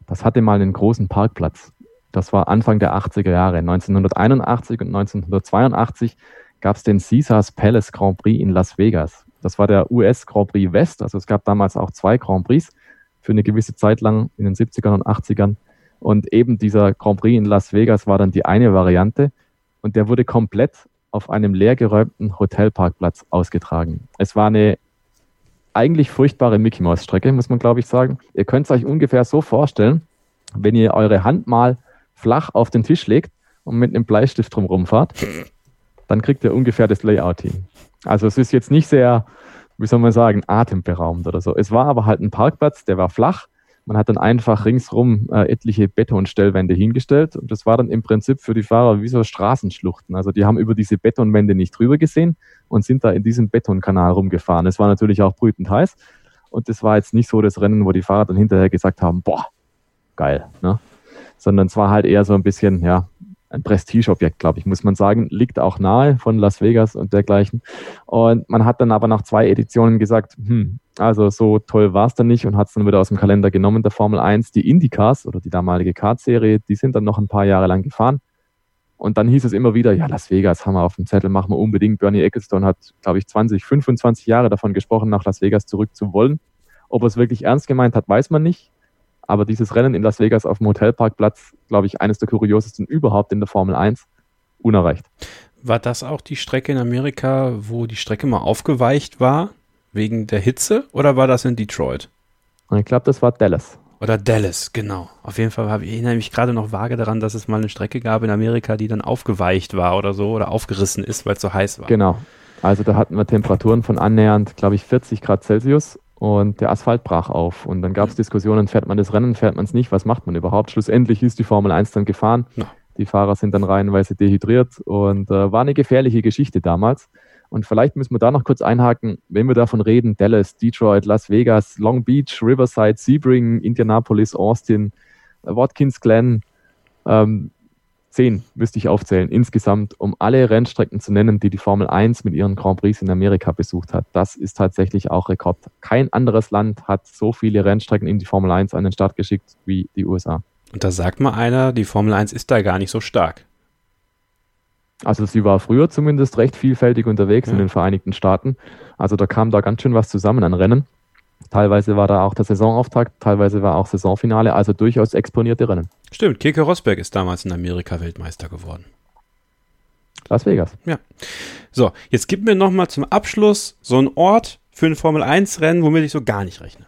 das hatte mal einen großen Parkplatz. Das war Anfang der 80er Jahre. 1981 und 1982 gab es den Caesars Palace Grand Prix in Las Vegas. Das war der US Grand Prix West, also es gab damals auch zwei Grand Prix für eine gewisse Zeit lang in den 70ern und 80ern. Und eben dieser Grand Prix in Las Vegas war dann die eine Variante und der wurde komplett auf einem leergeräumten Hotelparkplatz ausgetragen. Es war eine eigentlich furchtbare Mickey Mouse Strecke, muss man glaube ich sagen. Ihr könnt es euch ungefähr so vorstellen, wenn ihr eure Hand mal flach auf den Tisch legt und mit einem Bleistift drumherum fahrt, dann kriegt ihr ungefähr das Layout hin. Also es ist jetzt nicht sehr wie soll man sagen, atemberaubend oder so. Es war aber halt ein Parkplatz, der war flach. Man hat dann einfach ringsrum äh, etliche Betonstellwände hingestellt und das war dann im Prinzip für die Fahrer wie so Straßenschluchten. Also die haben über diese Betonwände nicht drüber gesehen und sind da in diesem Betonkanal rumgefahren. Es war natürlich auch brütend heiß und das war jetzt nicht so das Rennen, wo die Fahrer dann hinterher gesagt haben, boah, geil, ne? Sondern es war halt eher so ein bisschen, ja, ein Prestigeobjekt, glaube ich, muss man sagen. Liegt auch nahe von Las Vegas und dergleichen. Und man hat dann aber nach zwei Editionen gesagt, hm, also so toll war es dann nicht und hat es dann wieder aus dem Kalender genommen, der Formel 1. Die Indycars oder die damalige Kart-Serie, die sind dann noch ein paar Jahre lang gefahren. Und dann hieß es immer wieder, ja, Las Vegas haben wir auf dem Zettel, machen wir unbedingt. Bernie Ecclestone hat, glaube ich, 20, 25 Jahre davon gesprochen, nach Las Vegas zurück zu wollen. Ob er es wirklich ernst gemeint hat, weiß man nicht. Aber dieses Rennen in Las Vegas auf dem Hotelparkplatz, glaube ich, eines der kuriosesten überhaupt in der Formel 1, unerreicht. War das auch die Strecke in Amerika, wo die Strecke mal aufgeweicht war, wegen der Hitze, oder war das in Detroit? Ich glaube, das war Dallas. Oder Dallas, genau. Auf jeden Fall habe ich erinnere mich gerade noch vage daran, dass es mal eine Strecke gab in Amerika, die dann aufgeweicht war oder so oder aufgerissen ist, weil es so heiß war. Genau. Also da hatten wir Temperaturen von annähernd, glaube ich, 40 Grad Celsius und der Asphalt brach auf. Und dann gab es Diskussionen, fährt man das Rennen, fährt man es nicht, was macht man überhaupt? Schlussendlich ist die Formel 1 dann gefahren. Ja. Die Fahrer sind dann reihenweise dehydriert und äh, war eine gefährliche Geschichte damals. Und vielleicht müssen wir da noch kurz einhaken, wenn wir davon reden, Dallas, Detroit, Las Vegas, Long Beach, Riverside, Sebring, Indianapolis, Austin, Watkins Glen, ähm, zehn müsste ich aufzählen insgesamt, um alle Rennstrecken zu nennen, die die Formel 1 mit ihren Grand Prix in Amerika besucht hat. Das ist tatsächlich auch Rekord. Kein anderes Land hat so viele Rennstrecken in die Formel 1 an den Start geschickt wie die USA. Und da sagt mal einer, die Formel 1 ist da gar nicht so stark. Also sie war früher zumindest recht vielfältig unterwegs ja. in den Vereinigten Staaten. Also da kam da ganz schön was zusammen an Rennen. Teilweise war da auch der Saisonauftakt, teilweise war auch Saisonfinale, also durchaus exponierte Rennen. Stimmt, Keke Rosberg ist damals in Amerika Weltmeister geworden. Las Vegas. Ja. So, jetzt gib mir nochmal zum Abschluss so einen Ort für ein Formel 1 Rennen, womit ich so gar nicht rechne.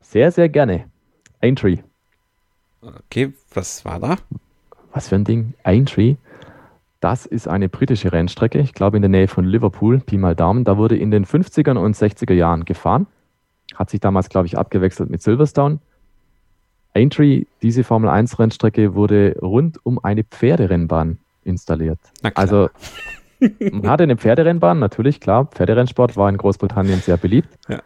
Sehr, sehr gerne. Aintree. Okay, was war da? Was für ein Ding? Aintree. Das ist eine britische Rennstrecke, ich glaube in der Nähe von Liverpool, Pi mal Daumen. Da wurde in den 50er und 60er Jahren gefahren. Hat sich damals, glaube ich, abgewechselt mit Silverstone. Aintree, diese Formel 1 Rennstrecke, wurde rund um eine Pferderennbahn installiert. Also man hatte eine Pferderennbahn, natürlich, klar. Pferderennsport war in Großbritannien sehr beliebt. Ja.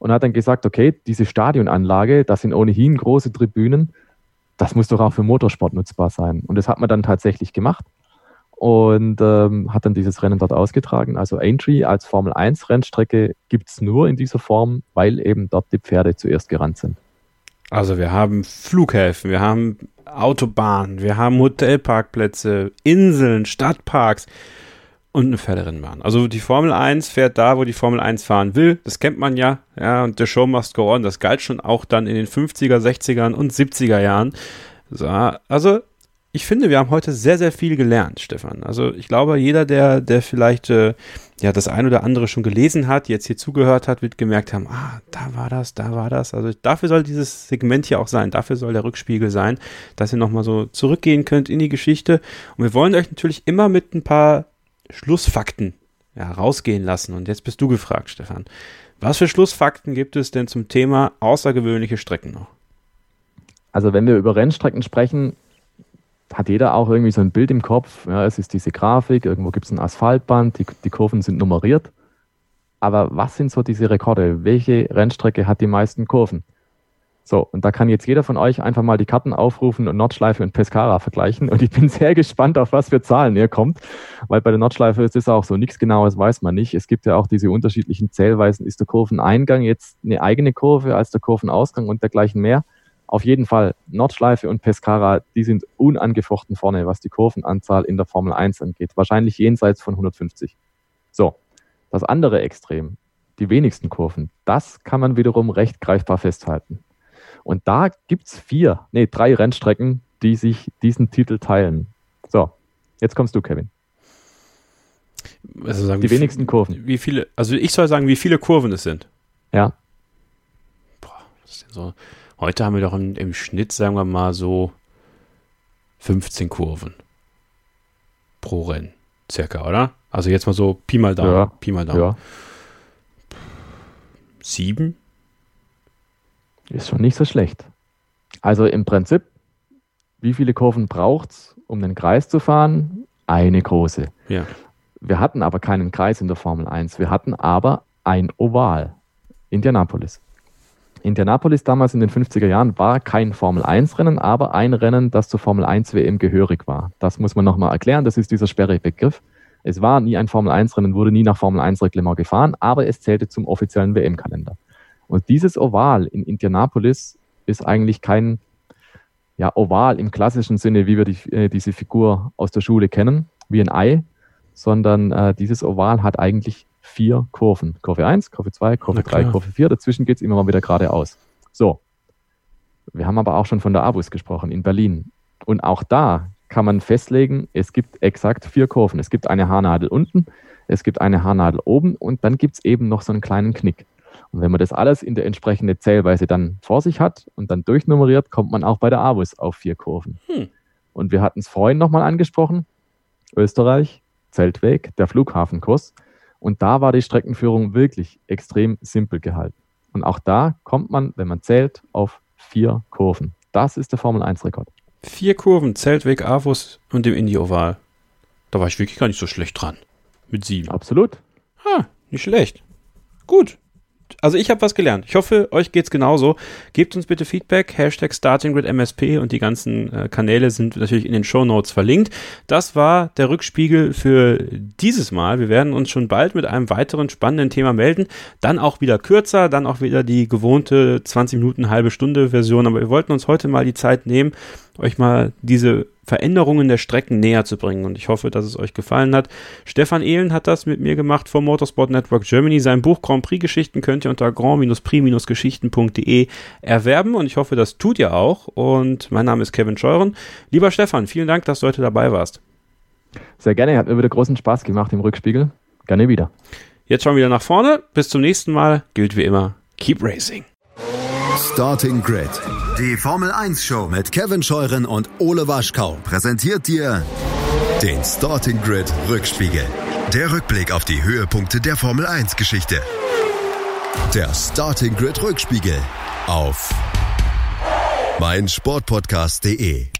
Und hat dann gesagt, okay, diese Stadionanlage, das sind ohnehin große Tribünen, das muss doch auch für Motorsport nutzbar sein. Und das hat man dann tatsächlich gemacht und ähm, hat dann dieses Rennen dort ausgetragen. Also Aintree als Formel 1 Rennstrecke gibt es nur in dieser Form, weil eben dort die Pferde zuerst gerannt sind. Also wir haben Flughäfen, wir haben Autobahnen, wir haben Hotelparkplätze, Inseln, Stadtparks und eine Pferderennbahn. Also die Formel 1 fährt da, wo die Formel 1 fahren will. Das kennt man ja. Ja, und der Show must go on. Das galt schon auch dann in den 50er, 60er und 70er Jahren. So, also ich finde, wir haben heute sehr, sehr viel gelernt, Stefan. Also ich glaube, jeder, der, der vielleicht äh, ja das ein oder andere schon gelesen hat, jetzt hier zugehört hat, wird gemerkt haben, ah, da war das, da war das. Also dafür soll dieses Segment hier auch sein, dafür soll der Rückspiegel sein, dass ihr nochmal so zurückgehen könnt in die Geschichte. Und wir wollen euch natürlich immer mit ein paar Schlussfakten ja, rausgehen lassen. Und jetzt bist du gefragt, Stefan. Was für Schlussfakten gibt es denn zum Thema außergewöhnliche Strecken noch? Also wenn wir über Rennstrecken sprechen, hat jeder auch irgendwie so ein Bild im Kopf. Ja, es ist diese Grafik, irgendwo gibt es ein Asphaltband, die, die Kurven sind nummeriert. Aber was sind so diese Rekorde? Welche Rennstrecke hat die meisten Kurven? So, und da kann jetzt jeder von euch einfach mal die Karten aufrufen und Nordschleife und Pescara vergleichen. Und ich bin sehr gespannt, auf was für Zahlen ihr kommt, weil bei der Nordschleife ist es auch so, nichts Genaues weiß man nicht. Es gibt ja auch diese unterschiedlichen Zählweisen. Ist der Kurveneingang jetzt eine eigene Kurve als der Kurvenausgang und dergleichen mehr? Auf jeden Fall, Nordschleife und Pescara, die sind unangefochten vorne, was die Kurvenanzahl in der Formel 1 angeht. Wahrscheinlich jenseits von 150. So, das andere Extrem, die wenigsten Kurven, das kann man wiederum recht greifbar festhalten. Und da gibt es vier, nee, drei Rennstrecken, die sich diesen Titel teilen. So, jetzt kommst du, Kevin. Also sagen, die wenigsten Kurven. Wie viele, also ich soll sagen, wie viele Kurven es sind. Ja. Boah, was ist denn so? Heute haben wir doch im, im Schnitt, sagen wir mal, so 15 Kurven pro Rennen. Circa, oder? Also jetzt mal so Pi mal Daumen. Ja. Pi mal Daumen. Ja. Sieben? Ist schon nicht so schlecht. Also im Prinzip, wie viele Kurven braucht es, um den Kreis zu fahren? Eine große. Ja. Wir hatten aber keinen Kreis in der Formel 1. Wir hatten aber ein Oval. Indianapolis. Indianapolis damals in den 50er Jahren war kein Formel-1-Rennen, aber ein Rennen, das zur Formel-1-WM gehörig war. Das muss man nochmal erklären, das ist dieser sperrige Begriff. Es war nie ein Formel-1-Rennen, wurde nie nach Formel-1-Reglement gefahren, aber es zählte zum offiziellen WM-Kalender. Und dieses Oval in Indianapolis ist eigentlich kein, ja, oval im klassischen Sinne, wie wir die, äh, diese Figur aus der Schule kennen, wie ein Ei, sondern äh, dieses Oval hat eigentlich vier Kurven. Kurve 1, Kurve 2, Kurve 3, Kurve 4. Dazwischen geht es immer mal wieder geradeaus. So. Wir haben aber auch schon von der Abus gesprochen in Berlin. Und auch da kann man festlegen, es gibt exakt vier Kurven. Es gibt eine Haarnadel unten, es gibt eine Haarnadel oben und dann gibt es eben noch so einen kleinen Knick. Und wenn man das alles in der entsprechenden Zählweise dann vor sich hat und dann durchnummeriert, kommt man auch bei der Abus auf vier Kurven. Hm. Und wir hatten es vorhin nochmal angesprochen. Österreich, Zeltweg, der Flughafenkurs. Und da war die Streckenführung wirklich extrem simpel gehalten. Und auch da kommt man, wenn man zählt, auf vier Kurven. Das ist der Formel 1-Rekord. Vier Kurven, Zeltweg, Avus und dem Indie-Oval. Da war ich wirklich gar nicht so schlecht dran. Mit sieben. Absolut. Ah, nicht schlecht. Gut also ich habe was gelernt. Ich hoffe, euch geht's genauso. Gebt uns bitte Feedback. Hashtag StartingGridMSP und die ganzen äh, Kanäle sind natürlich in den Show Notes verlinkt. Das war der Rückspiegel für dieses Mal. Wir werden uns schon bald mit einem weiteren spannenden Thema melden. Dann auch wieder kürzer, dann auch wieder die gewohnte 20 Minuten, halbe Stunde Version. Aber wir wollten uns heute mal die Zeit nehmen, euch mal diese Veränderungen der Strecken näher zu bringen. Und ich hoffe, dass es euch gefallen hat. Stefan Ehlen hat das mit mir gemacht vom Motorsport Network Germany. Sein Buch Grand Prix Geschichten könnt ihr unter grand-prix-geschichten.de erwerben. Und ich hoffe, das tut ihr auch. Und mein Name ist Kevin Scheuren. Lieber Stefan, vielen Dank, dass du heute dabei warst. Sehr gerne. Hat mir wieder großen Spaß gemacht im Rückspiegel. Gerne wieder. Jetzt schauen wir wieder nach vorne. Bis zum nächsten Mal. Gilt wie immer. Keep racing. Starting Grid. Die Formel 1 Show mit Kevin Scheuren und Ole Waschkau präsentiert dir den Starting Grid Rückspiegel. Der Rückblick auf die Höhepunkte der Formel 1 Geschichte. Der Starting Grid Rückspiegel auf meinsportpodcast.de.